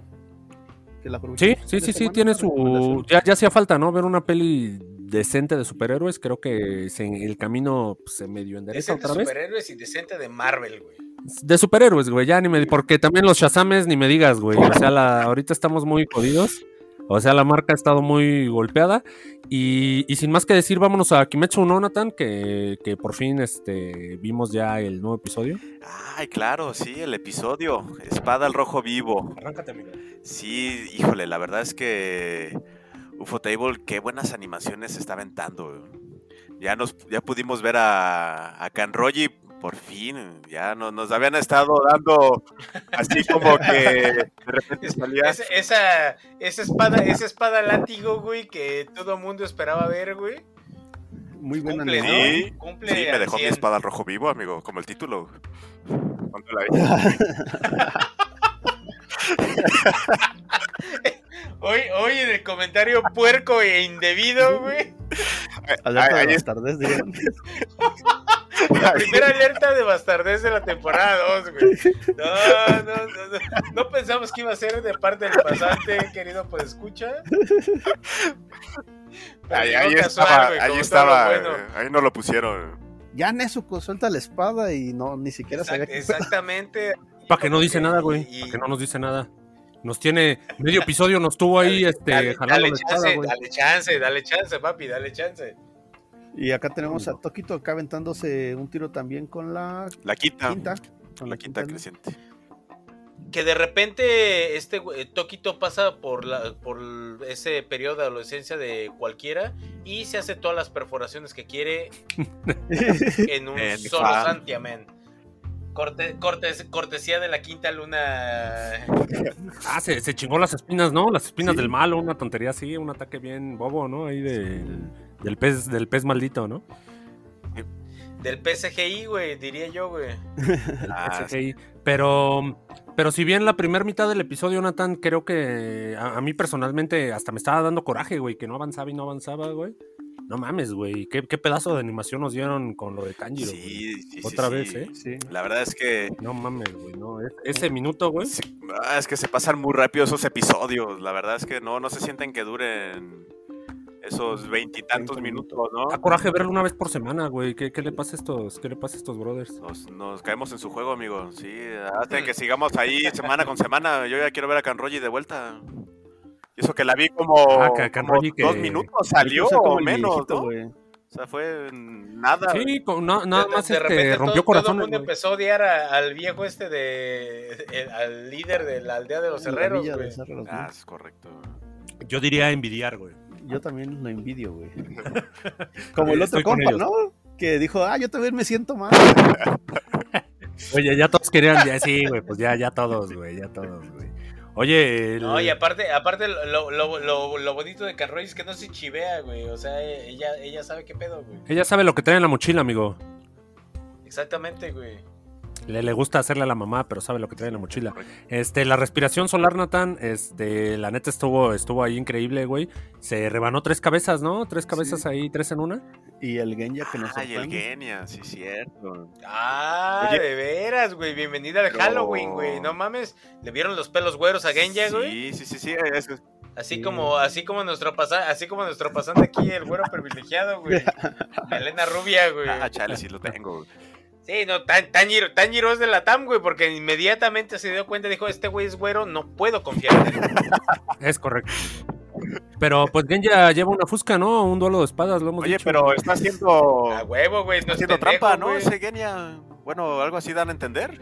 Que la Sí, sí, sí, de sí, semana, tiene su... Ya, ya hacía falta, ¿no? Ver una peli decente de superhéroes. Creo que se- el camino pues, se medio endereza otra vez. superhéroes y decente de Marvel, güey. De superhéroes, güey, ya ni me... Porque también los Shazames ni me digas, güey. O sea, la... ahorita estamos muy jodidos. O sea, la marca ha estado muy golpeada. Y, y sin más que decir, vámonos a Kimetsu no Nathan, que, que por fin este, vimos ya el nuevo episodio. Ay, claro, sí, el episodio. Espada al rojo vivo. Arráncate, amigo. Sí, híjole, la verdad es que Ufotable, qué buenas animaciones se está aventando. Ya nos, ya pudimos ver a, a Kanroji por fin. Ya no- nos habían estado dando así como que de repente salía. Esa, esa, esa espada, esa espada látigo, güey, que todo mundo esperaba ver, güey. Muy buena Cumple. Sí, ¿no? Cumple Sí, me dejó mi 100. espada al rojo vivo, amigo, como el título. Cuando la vi. Hoy, hoy en el comentario puerco e indebido, güey. Alerta de es- bastardes, dirían. La primera alerta de bastardez de la temporada 2, güey. No, no, no, no. No pensamos que iba a ser de parte del pasante, querido pues escucha. Ahí, ahí estaba, ahí estaba, bueno. ahí no lo pusieron. Ya Nezuko suelta la espada y no, ni siquiera sabía Exact- que exactamente. Para que no dice nada, güey. y- Para que no nos dice nada. Nos tiene medio episodio, nos tuvo ahí este, Dale, jalando dale la espada, chance, güey. dale chance, dale chance, papi, dale chance. Y acá tenemos a Tokito acá aventándose un tiro también con la La quinta. quinta. Con la quinta creciente. Que de repente este Toquito pasa por la por ese periodo de adolescencia de cualquiera y se hace todas las perforaciones que quiere en un En solo santiamén. Corte, cortes- cortesía de la quinta luna. Ah, se, se chingó las espinas, ¿no? Las espinas Sí. del malo, una tontería así, un ataque bien bobo, ¿no? Ahí del, del pez, del pez maldito, ¿no? Del PSGI, güey, diría yo, güey. Ah, SGI. Pero, pero si bien la primera mitad del episodio, Nathan, creo que a, a mí personalmente hasta me estaba dando coraje, güey, que no avanzaba y no avanzaba, güey. No mames, güey. ¿Qué, qué pedazo de animación nos dieron con lo de Tanjiro. Sí, sí, sí, Otra sí. vez, ¿eh? Sí. La verdad es que No mames, güey. No. Es- Ese minuto, güey. sí, ah, es que se pasan muy rápido esos episodios. La verdad es que no, no se sienten que duren esos veintitantos 30 minutos. ¿no? Da coraje verlo una vez por semana, güey. ¿Qué, qué le pasa a estos, qué le pasa a estos brothers? Nos, nos caemos en su juego, amigo. Sí, hasta que sigamos ahí semana con semana. Yo ya quiero ver a Canroji de vuelta. Y eso que la vi como, Ah, que como que- dos minutos, salió O sea, como o el menos, viejito, ¿no? güey. O sea, fue nada. Sí, con- no- nada De- más de este, repente rompió todo, todo el mundo empezó a odiar a- al viejo este de. el- al líder de la aldea de los herreros, güey. Ah, es correcto. Yo diría envidiar, güey. Yo también lo envidio, güey. Como el otro Estoy compa. ¿no? Que dijo, ah, yo también me siento mal. Oye, ya todos querían, ya sí, güey, pues ya, ya todos, güey, ya todos, güey. Oye, el- No, y aparte, aparte lo, lo, lo, lo bonito de Carroy es que no se chivea, güey. O sea, ella, ella sabe qué pedo, güey. ella sabe lo que trae en la mochila, amigo. Exactamente, güey. Le, le gusta hacerle a la mamá, pero sabe lo que trae en la mochila. Este, la respiración solar, Nathan, este, la neta estuvo, estuvo ahí increíble, güey. Se rebanó tres cabezas, ¿no? Tres cabezas Sí. ahí, tres en una. Y el Genya que nos Ay, el. Genia, sí, cierto. Ah, Oye. de veras, güey. Bienvenida al Pero- Halloween, güey. No mames. Le vieron los pelos güeros a Genya, güey. Sí, sí, sí, sí. eso es- Así Sí. como, así como nuestro pasa, así como nuestro pasante aquí, el güero privilegiado, güey. Elena Rubia, güey. Ah, chale, sí lo tengo. Sí, no, Tan- Tanjiro, Tanjiro es de la TAM, güey, porque inmediatamente se dio cuenta y dijo, este güey es güero, no puedo confiar en él. Es correcto. Pero pues Genya lleva una fusca, ¿no? Un duelo de espadas, lo hemos Oye, dicho. pero está haciendo, A huevo, güey, no está es haciendo pendejo, trampa, ¿no? güey. Ese Genia. Bueno, algo así dan a entender.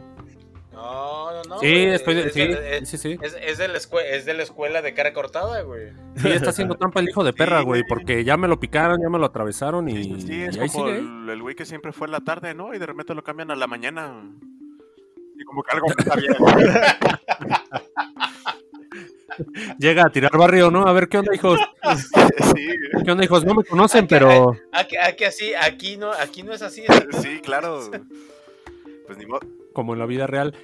No, no, no. Sí, güey, estoy de, es, sí, es- sí, sí. es- es de la es de la escuela de cara cortada, güey. Sí, está haciendo trampa el hijo de perra, Sí, güey, porque ya me lo picaron, ya me lo atravesaron y, Sí, sí, es y ahí como sigue. ¿eh? el el güey que siempre fue en la tarde, ¿no? Y de repente lo cambian a la mañana. Y como que algo está bien. Llega a tirar barrio, ¿no? A ver qué onda, hijos. sí, ¿Qué onda, hijos? No me conocen, Aquí- pero Aquí, aquí así, aquí no, aquí no es así. sí, claro. Pues ni modo, como en la vida real.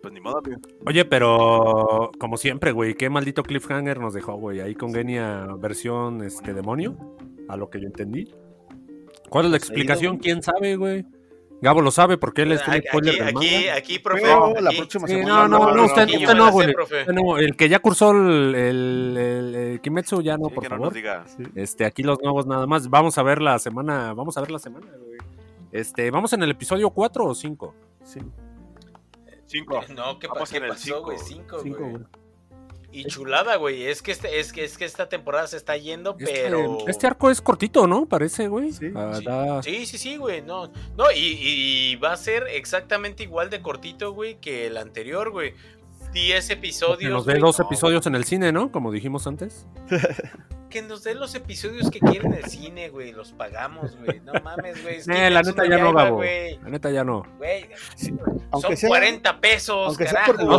pues ni modo, amigo. Oye, pero como siempre, güey, qué maldito cliffhanger nos dejó, güey. Ahí con Genia versión este demonio, a lo que yo entendí. ¿Cuál es la explicación? ¿Quién sabe, güey? Gabo lo sabe porque él es un Aquí, spoiler aquí, del aquí, manga. aquí, profe. Pero la aquí. próxima Sí, semana. no, no, no, usted, no, güey. no, el que ya cursó el, el, el- el Kimetsu, ya no, Sí, por que no favor. nos diga. Este, aquí los nuevos nada más. Vamos a ver la semana, vamos a ver la semana, güey. Este, vamos en el episodio 4 o 5. Sí, Cinco. No, ¿qué, pa- Vamos qué en el pasó, cinco. güey? Cinco, cinco, güey. Y chulada, güey. Es que este, es que es que esta temporada se está yendo, Este, pero. este arco es cortito, ¿no? Parece, güey. Sí, Ah, Sí, da- sí, sí, sí, güey. No, no y, y va a ser exactamente igual de cortito, güey, que el anterior, güey. 10 que episodios. nos güey. dos No, episodios en el cine, ¿no? Como dijimos antes. Que nos den los episodios que quieren el cine, güey. Los pagamos, güey. No mames, güey. Es Eh, la neta ya no, Gabo. güey. La neta ya no. Güey, Aunque son sea, 40 pesos, aunque sea por no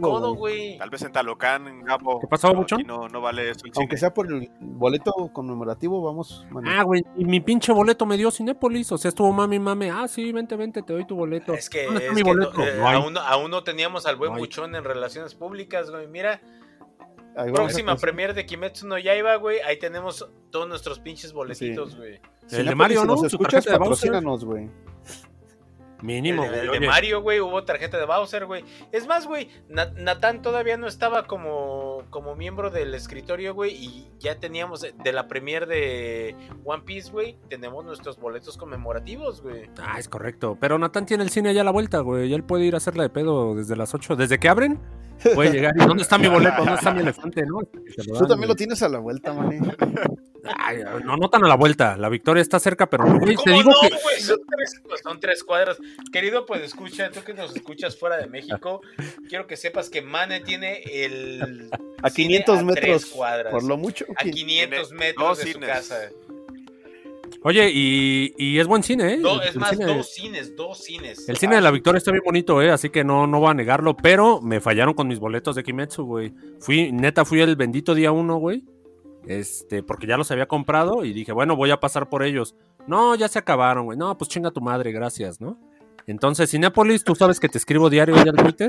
codo, güey. güey. Tal vez en Talocán, Gabo. ¿Qué pasó, aquí No, no vale eso el aunque cine. sea por el boleto conmemorativo, vamos. Ah, güey, y mi pinche boleto me dio Cinépolis. O sea, estuvo mami, mami. Ah, sí, vente, vente, te doy tu boleto. Es que, ¿Dónde está es mi que no- boleto? eh, No aún, no, aún no teníamos al buen buchón en relaciones públicas, güey. Mira, Ahí próxima premier de Kimetsu no Yaiba, güey. Ahí tenemos todos nuestros pinches boletitos, güey. El de Mario, si ¿no? nos escuchas, tarjeta de Bowser. patrocínanos, güey. Mínimo, el de, el de Mario, güey, hubo tarjeta de Bowser, güey. Es más, güey, Na- Natán todavía no estaba como, como miembro del escritorio, güey, y ya teníamos eh, de la premier de One Piece, güey, tenemos nuestros boletos conmemorativos, güey. Ah, es correcto. Pero Natán tiene el cine ya a la vuelta, güey. Y él puede ir a hacerla de pedo desde las 8. Desde que abren, puede llegar. ¿Y dónde está mi boleto? ¿Dónde está mi elefante? ¿No? Tú dan, también lo tienes a la vuelta, maní. Ay, no, no tan a la vuelta. La victoria está cerca, pero güey, te ¿Cómo digo no, que. güey? Son tres, pues, son tres cuadras. Querido, pues escucha, tú que nos escuchas fuera de México, quiero que sepas que Mane tiene el. A cine 500 a metros. cuadras. Por lo mucho. A 500 metros de su cines. casa. Oye, y, y es buen cine, ¿eh? Do- es el más, cine- dos cines, dos cines. El cine de la Victoria está bien bonito, ¿eh? Así que no, no voy a negarlo. Pero me fallaron con mis boletos de Kimetsu, güey. Fui, neta, fui el bendito día uno, güey. Este, porque ya los había comprado y dije, bueno, voy a pasar por ellos. No, ya se acabaron, güey. No, pues chinga tu madre, gracias, ¿no? Entonces, Cinépolis, tú sabes que te escribo diario ya en Twitter.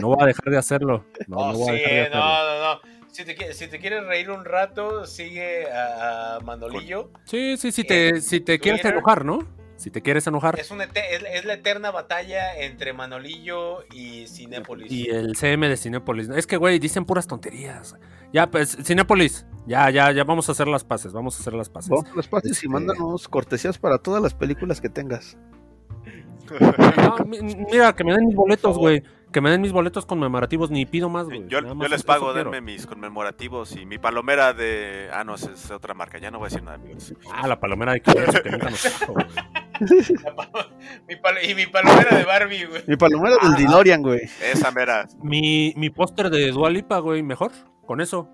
No voy a dejar de hacerlo. No, Oh, no voy a dejar de hacerlo. no, no, no. Si te, qui- si te quieres reír un rato, sigue a, a Manolillo. Sí, sí, sí, te, si te quieres enojar, ¿no? Si te quieres enojar. Es, una ete- es, es la eterna batalla entre Manolillo y Cinépolis. Y el CM de Cinépolis. Es que, güey, dicen puras tonterías. Ya, pues, Cinépolis. Ya, ya, ya vamos a hacer las paces. Vamos a hacer las paces. Vamos a los pases Este- y mándanos cortesías para todas las películas que tengas. No, mira, que me den mis boletos, güey. Que me den mis boletos conmemorativos. Ni pido más, güey. Yo, Nada yo más les pago, quiero. denme mis conmemorativos y mi palomera de. Ah, no, esa es otra marca, ya no voy a decir nada, amigos. Ah, la palomera de Kimetsu, que. Mi pal- y mi palomera de Barbie, güey. Mi palomera del DeLorean, güey. Esa mera. Mi, mi póster de Dualipa, güey, mejor. Con eso.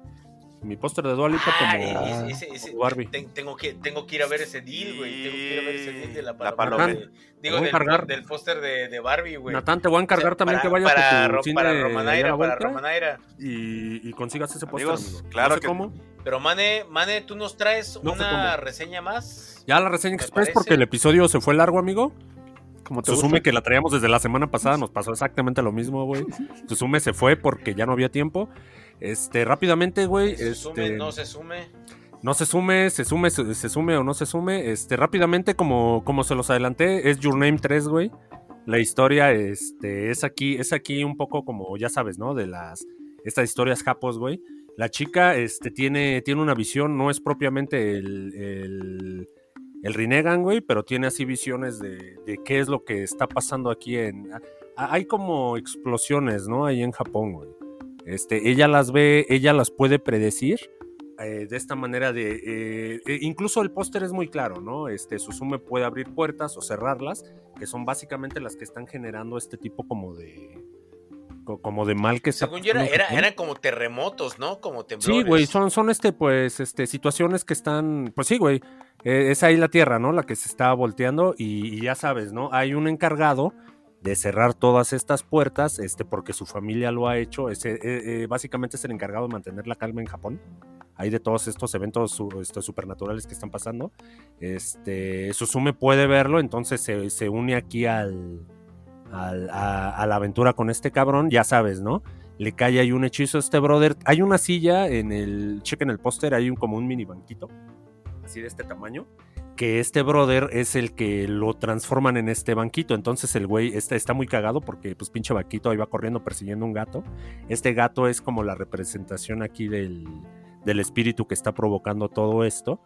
Mi póster de Dualipa Ah, como, ese- ese- como Barbie. ten- tengo, que, tengo que ir a ver ese deal, güey. Tengo que ir a ver ese deal de la La palomera. palomera. de- digo, Voy a del, póster de, de Barbie, güey. Natán, te voy a encargar O sea, también para- que vayas para, a tu Ro- cine para la Romanaira, para Romanaira. y, y consigas ese póster, claro no sé que- cómo. Pero Mane, Mane, tú nos traes No una reseña más. Ya la reseña express parece. porque el episodio se fue largo, amigo. Como te Susume gusta. que la traíamos desde la semana pasada, nos pasó exactamente lo mismo, güey. Susume se fue porque ya no había tiempo. Este, rápidamente, güey, Se sume, este, no se sume. no se sume, se sume, se, se sume o no se sume. Este, rápidamente, como, como se los adelanté, es Your Name 3, güey. La historia, este, es aquí, es aquí un poco como, ya sabes, ¿no? De las, estas historias japos, güey. La chica, este, tiene, tiene una visión, no es propiamente el, el, el Rinnegan, güey, pero tiene así visiones de, de qué es lo que está pasando aquí en... Hay como explosiones, ¿no? Ahí en Japón, güey. Este, ella las ve, ella las puede predecir eh, de esta manera de... eh, eh, incluso el póster es muy claro, ¿no? Este, Susume puede abrir puertas o cerrarlas, que son básicamente las que están generando este tipo como de... co- Como de mal que está Según yo, era, era- eran como terremotos, ¿no? Como temblores. Sí, güey, son, son este, pues, este, situaciones que están, pues sí, güey, eh, es ahí la tierra, ¿no? La que se está volteando y, y ya sabes, ¿no? Hay un encargado de cerrar todas estas puertas, este, porque su familia lo ha hecho, ese, eh, eh, básicamente es el encargado de mantener la calma en Japón. Hay de todos estos eventos estos supernaturales que están pasando. Este, Susume puede verlo, entonces se, se une aquí al, al- a, a la aventura con este cabrón, ya sabes, ¿no? Le cae ahí un hechizo a este brother. Hay una silla en el, chequen el póster, hay un, como un mini banquito, así de este tamaño, que este brother es el que lo transforman en este banquito. Entonces el güey está, está muy cagado porque pues pinche vaquito ahí va corriendo persiguiendo un gato. Este gato es como la representación aquí del, del espíritu que está provocando todo esto.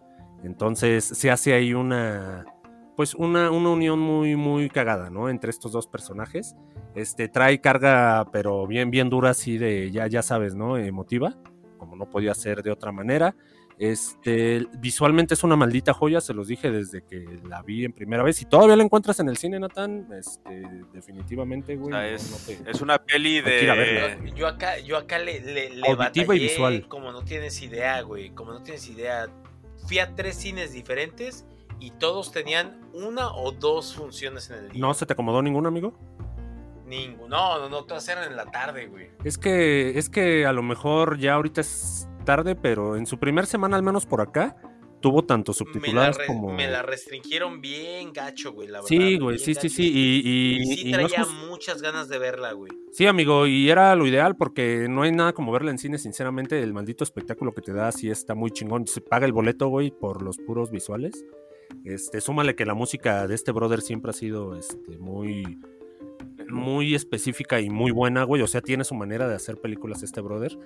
Entonces se hace ahí una, pues una, una unión muy, muy cagada, ¿no? Entre estos dos personajes. Este trae carga, pero bien, bien dura, así de, ya, ya sabes, ¿no? Emotiva, como no podía ser de otra manera. Este, visualmente es una maldita joya, se los dije desde que la vi en primera vez. Y todavía la encuentras en el cine, Nathan, este, definitivamente, O güey. sea, es, no te- es una peli de. verla. Yo, yo acá, yo acá le, le, le Auditiva y visual. como no tienes idea, güey. Como no tienes idea. Fui a tres cines diferentes y todos tenían una o dos funciones en el día. ¿No se te acomodó ningún amigo? Ninguno. No, no, no, todas eran en la tarde, güey. Es que, es que a lo mejor ya ahorita es tarde, pero en su primer semana, al menos por acá, tuvo tanto subtituladas como. me la restringieron bien gacho, güey, la verdad. Sí, güey, sí, sí, gacho. sí. Y, y- Y sí y no es traía muchas ganas de verla, güey. Sí, amigo, y era lo ideal porque no hay nada como verla en cine, sinceramente, el maldito espectáculo que te da sí está muy chingón. Se paga el boleto, güey, por los puros visuales. Este, súmale que la música de este brother siempre ha sido este, muy, muy específica y muy buena, güey. O sea, tiene su manera de hacer películas este brother.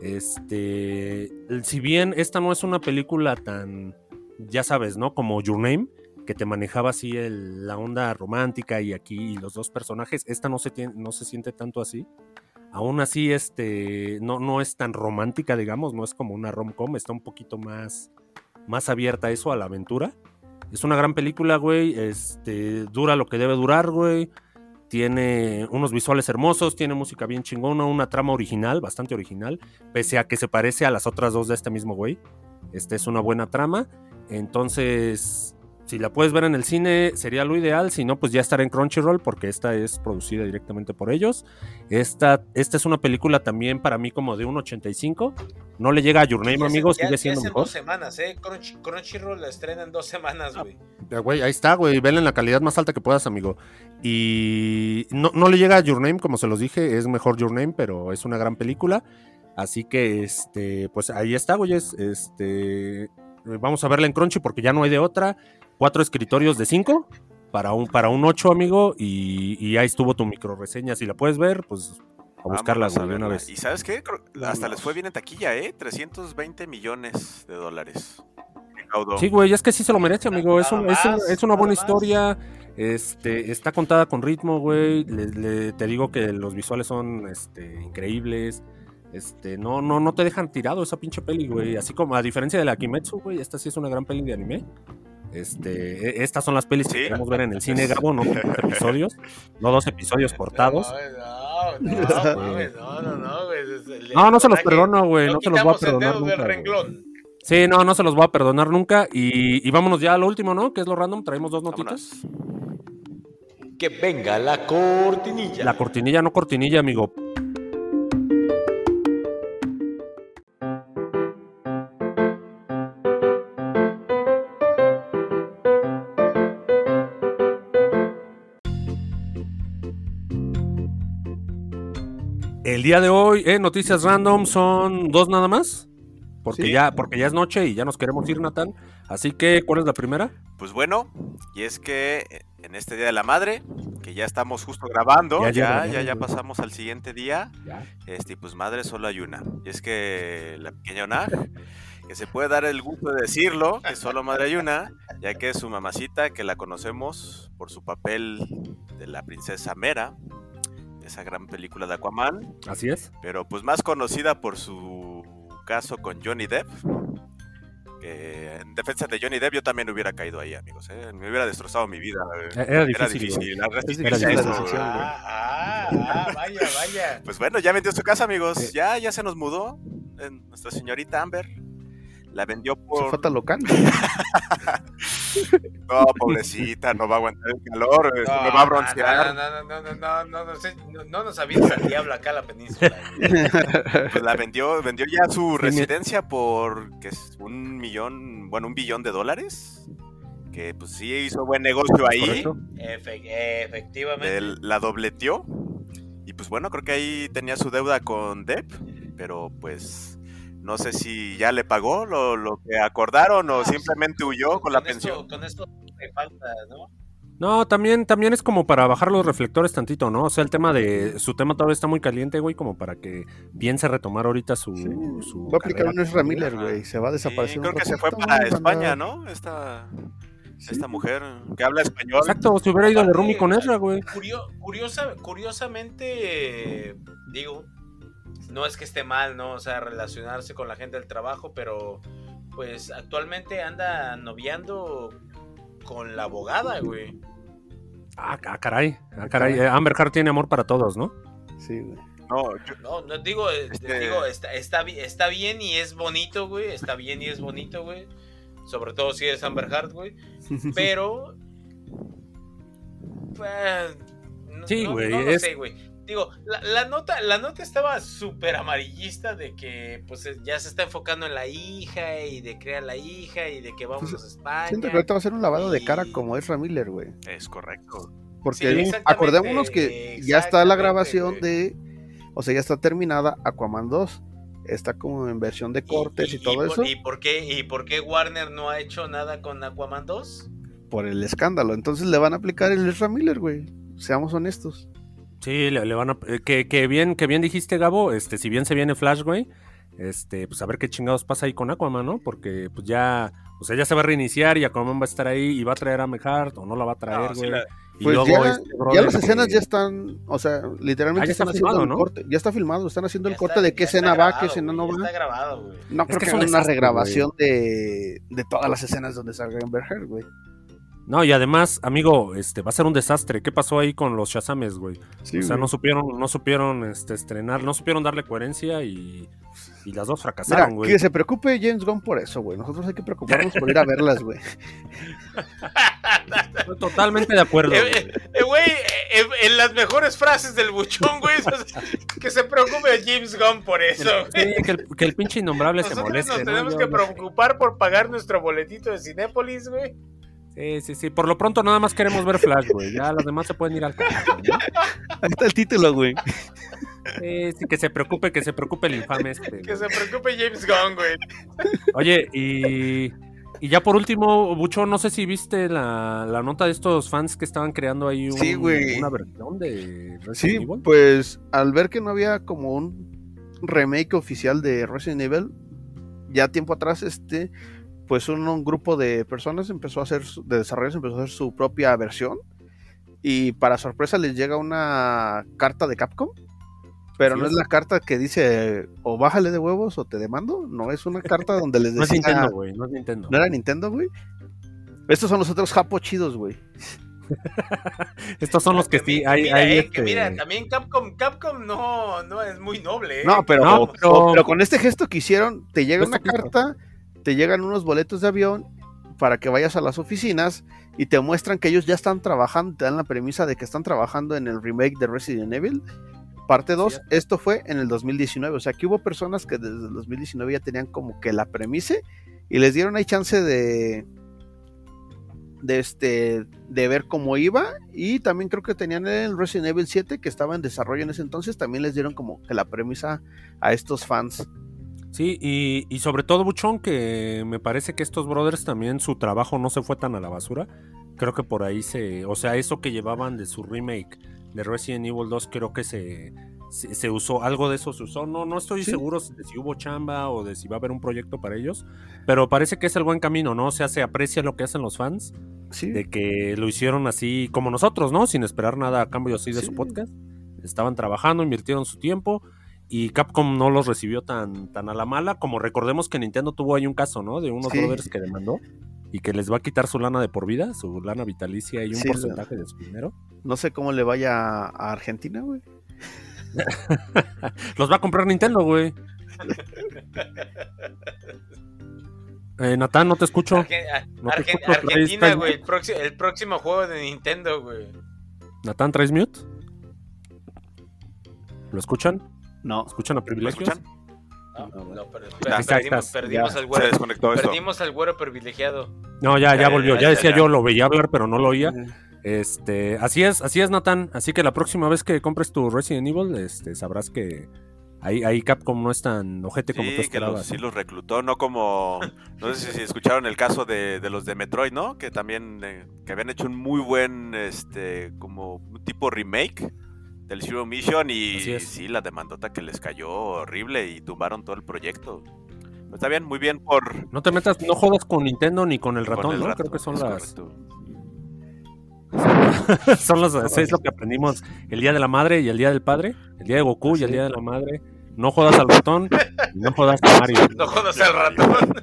Este, si bien esta no es una película tan, ya sabes, ¿no? Como Your Name, que te manejaba así el- la onda romántica y aquí los dos personajes, esta no se, tiene, no se siente tanto así. Aún así, este, no, no es tan romántica, digamos, no es como una rom-com, está un poquito más, más abierta a eso, a la aventura. Es una gran película, güey, este, dura lo que debe durar, güey. Tiene unos visuales hermosos, tiene música bien chingona, una trama original, bastante original, pese a que se parece a las otras dos de este mismo güey. Este es una buena trama. Entonces, si la puedes ver en el cine, sería lo ideal. Si no, pues ya estará en Crunchyroll, porque esta es producida directamente por ellos. Esta, esta es una película también para mí como de un 85. No le llega a Your Name, Ya se- amigo, ya- sigue ya siendo en mejor. dos semanas, ¿eh? Crunchy- Crunchyroll la estrena en dos semanas, güey. Ya, güey, ahí está, güey. Vela en la calidad más alta que puedas, amigo. Y no, no le llega a Your Name, como se los dije, es mejor Your Name, pero es una gran película. Así que, este, pues ahí está, güey. Este, vamos a verla en Crunchy porque ya no hay de otra. Cuatro escritorios de cinco. para un, para un 8, amigo, y, y ahí estuvo tu micro reseña. Si la puedes ver, pues a buscarla, Vámonos a güey, de una vez. ¿Y sabes qué? Creo- hasta les fue bien en taquilla, ¿eh? 320 millones de dólares. Sí, güey, es que sí se lo merece, amigo. Es, un- es, un- más, es una buena más. historia. Este, está contada con ritmo, güey. Le- le- te digo que los visuales son este, increíbles. Este, no, no, no te dejan tirado esa pinche peli, güey. Así como a diferencia de la Kimetsu, güey, esta sí es una gran peli de anime. Este, e- estas son las pelis que queremos ver en el cine, Gabo, no dos episodios, no dos episodios cortados. No, no, no, no, no, güey. se los perdono, güey, no se los voy a perdonar nunca. Sí, no, no se los voy a perdonar nunca. Y, y vámonos ya a lo último, ¿no? Que es lo random. Traemos dos notitas. Vámonos. Que venga la cortinilla. La cortinilla, no cortinilla, amigo. El día de hoy, en Noticias Random, son dos nada más. Porque, Sí. ya, porque ya es noche y ya nos queremos ir, Natán. Así que, ¿cuál es la primera? Pues bueno, y es que en este Día de la Madre, que ya estamos justo grabando, Ya, ya, ya pasamos al siguiente día, este, pues madre solo hay una. Y es que la pequeña Onag, que se puede dar el gusto de decirlo, que solo madre hay una, ya que es su mamacita, que la conocemos por su papel de la princesa Mera, esa gran película de Aquaman, Así es. pero pues más conocida por su caso con Johnny Depp. Que en defensa de Johnny Depp yo también hubiera caído ahí, amigos. ¿eh? Me hubiera destrozado mi vida. eh. Era difícil, Era difícil. Era difícil eso. Ah, ah, ah, vaya, vaya. Pues bueno, ya vendió su casa, amigos. Eh. Ya, ya se nos mudó. Nuestra señorita Amber la vendió Se por. fue a local. No, pobrecita, no va a aguantar el calor. se me va a broncear. No, no, no, no, no, no, no, sé, no, no nos avientes al diablo acá a la península. Pues la vendió, vendió ya su residencia por que es un millón, bueno, un billón de dólares. Que pues sí hizo buen negocio ahí. Efectivamente. Él la dobleteó. Y pues bueno, creo que ahí tenía su deuda con Depp. Pero pues no sé si ya le pagó lo, lo que acordaron o Ah, simplemente huyó con la esto- pensión. Con esto me falta, ¿no? No, también, también es como para bajar los reflectores tantito, ¿no? O sea, el tema de. Su tema todavía está muy caliente, güey, como para que piense retomar ahorita su. Sí, su Va a aplicar un Ezra Miller, güey. Se va a Sí, desaparecer. creo un que se fue para España, ¿no? Esta, Sí. esta mujer que habla español. Exacto, si hubiera ido de Rumi con Ezra, güey. Curio- curiosa, curiosamente, eh, digo, no es que esté mal, ¿no? O sea, relacionarse con la gente del trabajo, pero pues actualmente anda noviando con la abogada, güey. Ah, ah, caray. Ah, caray. Eh, Amber Heard tiene amor para todos, ¿no? Sí, güey. No, yo- No, no digo, eh, Este- digo está, está, bi- está bien y es bonito, güey. Está bien y es bonito, güey. Sobre todo si es Amber Heard, güey. Pero. Pues, no, Sí, no- güey, No, lo es- sé, güey. Digo, la, la nota, la nota estaba súper amarillista de que pues eh, ya se está enfocando en la hija y de crear la hija y de que vamos Pues, a España. Siento que ahorita va a ser un lavado de cara como Ezra Miller, güey. es correcto. Porque Sí, acordémonos que ya está la grabación de. O sea, ya está terminada Aquaman 2. Está como en versión de cortes y, todo por- eso. ¿y por, qué, ¿Y por qué Warner no ha hecho nada con Aquaman 2? Por el escándalo. Entonces le van a aplicar el Ezra Miller, güey. Seamos honestos. Sí, le, le van a. eh, Que, que bien, que bien dijiste, Gabo. Este, si bien se viene Flash, güey. Este, pues a ver qué chingados pasa ahí con Aquaman, ¿no? Porque pues ya. O sea, ya se va a reiniciar y Aquaman va a estar ahí y va a traer a Mehart o no la va a traer, No, sí güey. la- Y Pues luego ya, este ya las escenas que- ya están, o sea, literalmente Ah, ya están está haciendo filmado, el ¿no? corte. Ya está filmado, están haciendo el corte está- de qué escena va, qué escena no va. Está grabado, güey. No Es creo que que una desastre, regrabación de, de todas las escenas donde salga Amber Heard, güey. No, y además, amigo, este, va a ser un desastre. ¿Qué pasó ahí con los Shazames, güey? Sí, o sea, güey. no supieron, no supieron este, estrenar, no supieron darle coherencia y, y las dos Mira, fracasaron, güey. que se preocupe James Gunn por eso, güey. Nosotros hay que preocuparnos por ir a verlas, güey. Estoy totalmente de acuerdo. Eh, güey. eh, eh, Güey, eh, en las mejores frases del buchón, güey, que se preocupe James Gunn por eso. güey. Sí, que, el, que el pinche innombrable se Nosotros moleste. nos ¿no? tenemos que preocupar por pagar nuestro boletito de Cinépolis, güey. Sí, sí, sí. Por lo pronto nada más queremos ver Flash, güey. Ya las demás se pueden ir al carajo, ¿no? Ahí está el título, güey. Sí, sí, que se preocupe, que se preocupe el infame este. Que güey. se preocupe James Gunn, güey. Oye, y, Y ya por último, Bucho, no sé si viste la, la nota de estos fans que estaban creando ahí un- Sí, güey. una versión de Resident Sí, Evil. pues al ver que no había como un remake oficial de Resident Evil, ya tiempo atrás, este, pues un, un grupo de personas empezó a hacer, su- de desarrolladores empezó a hacer su propia versión. Y para sorpresa les llega una carta de Capcom. Pero no es la carta que dice o bájale de huevos o te demando. No, es una carta donde les No es decía. Nintendo, güey, no es Nintendo. ¿No era Nintendo, güey? Estos son los otros japo chidos, güey. Estos son los que sí, mira, hay, mira, hay eh, este- que mira, también Capcom, Capcom no, no es muy noble. ¿eh? No, pero, No, pero- pero con este gesto que hicieron, te llega una que hizo. carta, te llegan unos boletos de avión para que vayas a las oficinas y te muestran que ellos ya están trabajando, te dan la premisa de que están trabajando en el remake de Resident Evil. Parte 2, esto fue en el 2019, o sea que hubo personas que desde el 2019 ya tenían como que la premisa y les dieron ahí chance de de este de ver cómo iba y también creo que tenían el Resident Evil 7 que estaba en desarrollo en ese entonces, también les dieron como que la premisa a estos fans. Sí, y, y sobre todo, Buchón, que me parece que estos brothers también su trabajo no se fue tan a la basura. Creo que por ahí se. O sea, eso que llevaban de su remake de Resident Evil 2, creo que se, se, se usó. Algo de eso se usó. No, no estoy Sí. seguro de si hubo chamba o de si va a haber un proyecto para ellos. Pero parece que es el buen camino, ¿no? O sea, se aprecia lo que hacen los fans. Sí, De que lo hicieron así como nosotros, ¿no? Sin esperar nada a cambio así de Sí. su podcast. Estaban trabajando, invirtieron su tiempo y Capcom no los recibió tan, tan a la mala como recordemos que Nintendo tuvo ahí un caso, ¿no? De unos Sí. brothers que demandó y que les va a quitar su lana de por vida, su lana vitalicia y un Sí, porcentaje de su dinero. no sé cómo le vaya a Argentina, güey. Los va a comprar Nintendo, güey. Eh, Natán, no te escucho. Arge- a- No te Argen- escucho, traes- Argentina, güey, mute. el, próximo- el próximo juego de Nintendo, güey. Natán, ¿traes mute? ¿Lo escuchan? No. ¿Escuchan a ¿Me privilegios? escuchan? No, Ah, no, pero- Ahí pero está, ahí perdimos, estás. perdimos Ya. al Se güero, desconectó esto. perdimos al güero privilegiado. No, ya, ya Ya, volvió. ya, Ya ya, decía ya. yo, lo veía hablar, pero no lo oía. Eh, Este, así es, así es, Nathan. Así que la próxima vez que compres tu Resident Evil, este, sabrás que ahí, ahí Capcom no es tan ojete como tú Sí, que los, sí ¿no? los reclutó, no como... No sé si escucharon el caso de, de los de Metroid, ¿no? Que también eh, que habían hecho un muy buen, este, como tipo remake del Zero Mission y sí, la demandota que les cayó horrible y tumbaron todo el proyecto. Pero está bien, muy bien por... No te metas, no jodas con Nintendo ni con el con ratón, el ¿no? Creo que son las, son las seis lo que aprendimos el día de la madre y el día del padre, el día de Goku y el día de la madre. No jodas al ratón, y no jodas a Mario. No jodas al ratón.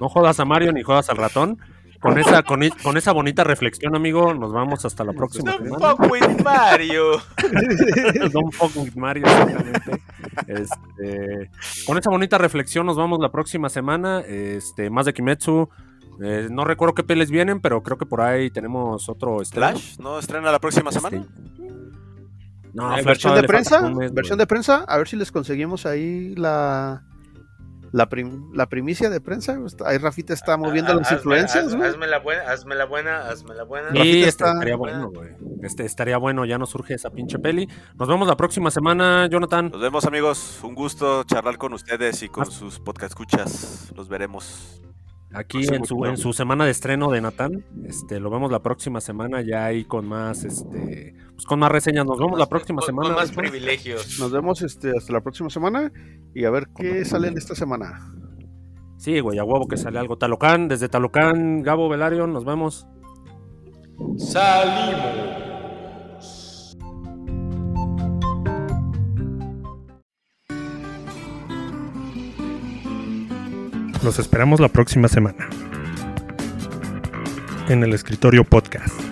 No jodas a Mario ni jodas al ratón. Con esa, con, esa bonita reflexión, amigo, nos vamos hasta la próxima No semana. fuck with Mario. Don't fuck with Mario, exactamente. Este, con esa bonita reflexión nos vamos la próxima semana. Este, más de Kimetsu. Eh, no recuerdo qué peles vienen, pero creo que por ahí tenemos otro estreno. ¿Flash? ¿No estrena la próxima Este, semana? No, Eh, versión de prensa, mes, versión de prensa, a ver si les conseguimos ahí la la, prim- la primicia de prensa. Está- Ahí Rafita está moviendo las Hazme- influencias, haz-. Hazme la buena, hazme la buena, hazme la buena. Sí, Rafita este está- estaría bueno, güey. Este estaría bueno, ya nos surge esa pinche peli. Nos vemos la próxima semana, Jonathan. Nos vemos amigos, un gusto charlar con ustedes y con Hasta- sus podcast escuchas. Los veremos. Aquí en su, en su semana de estreno de Natán. Este, lo vemos la próxima semana ya ahí con más, este, pues con más reseñas. Nos vemos la próxima con, semana. Con más privilegios. Nos vemos este, hasta la próxima semana y a ver qué sale en esta semana. Sí, güey, a huevo que sale algo. Talocán, desde Talocán, Gabo Velario, nos vemos. Salimos. Los esperamos la próxima semana. En el escritorio podcast.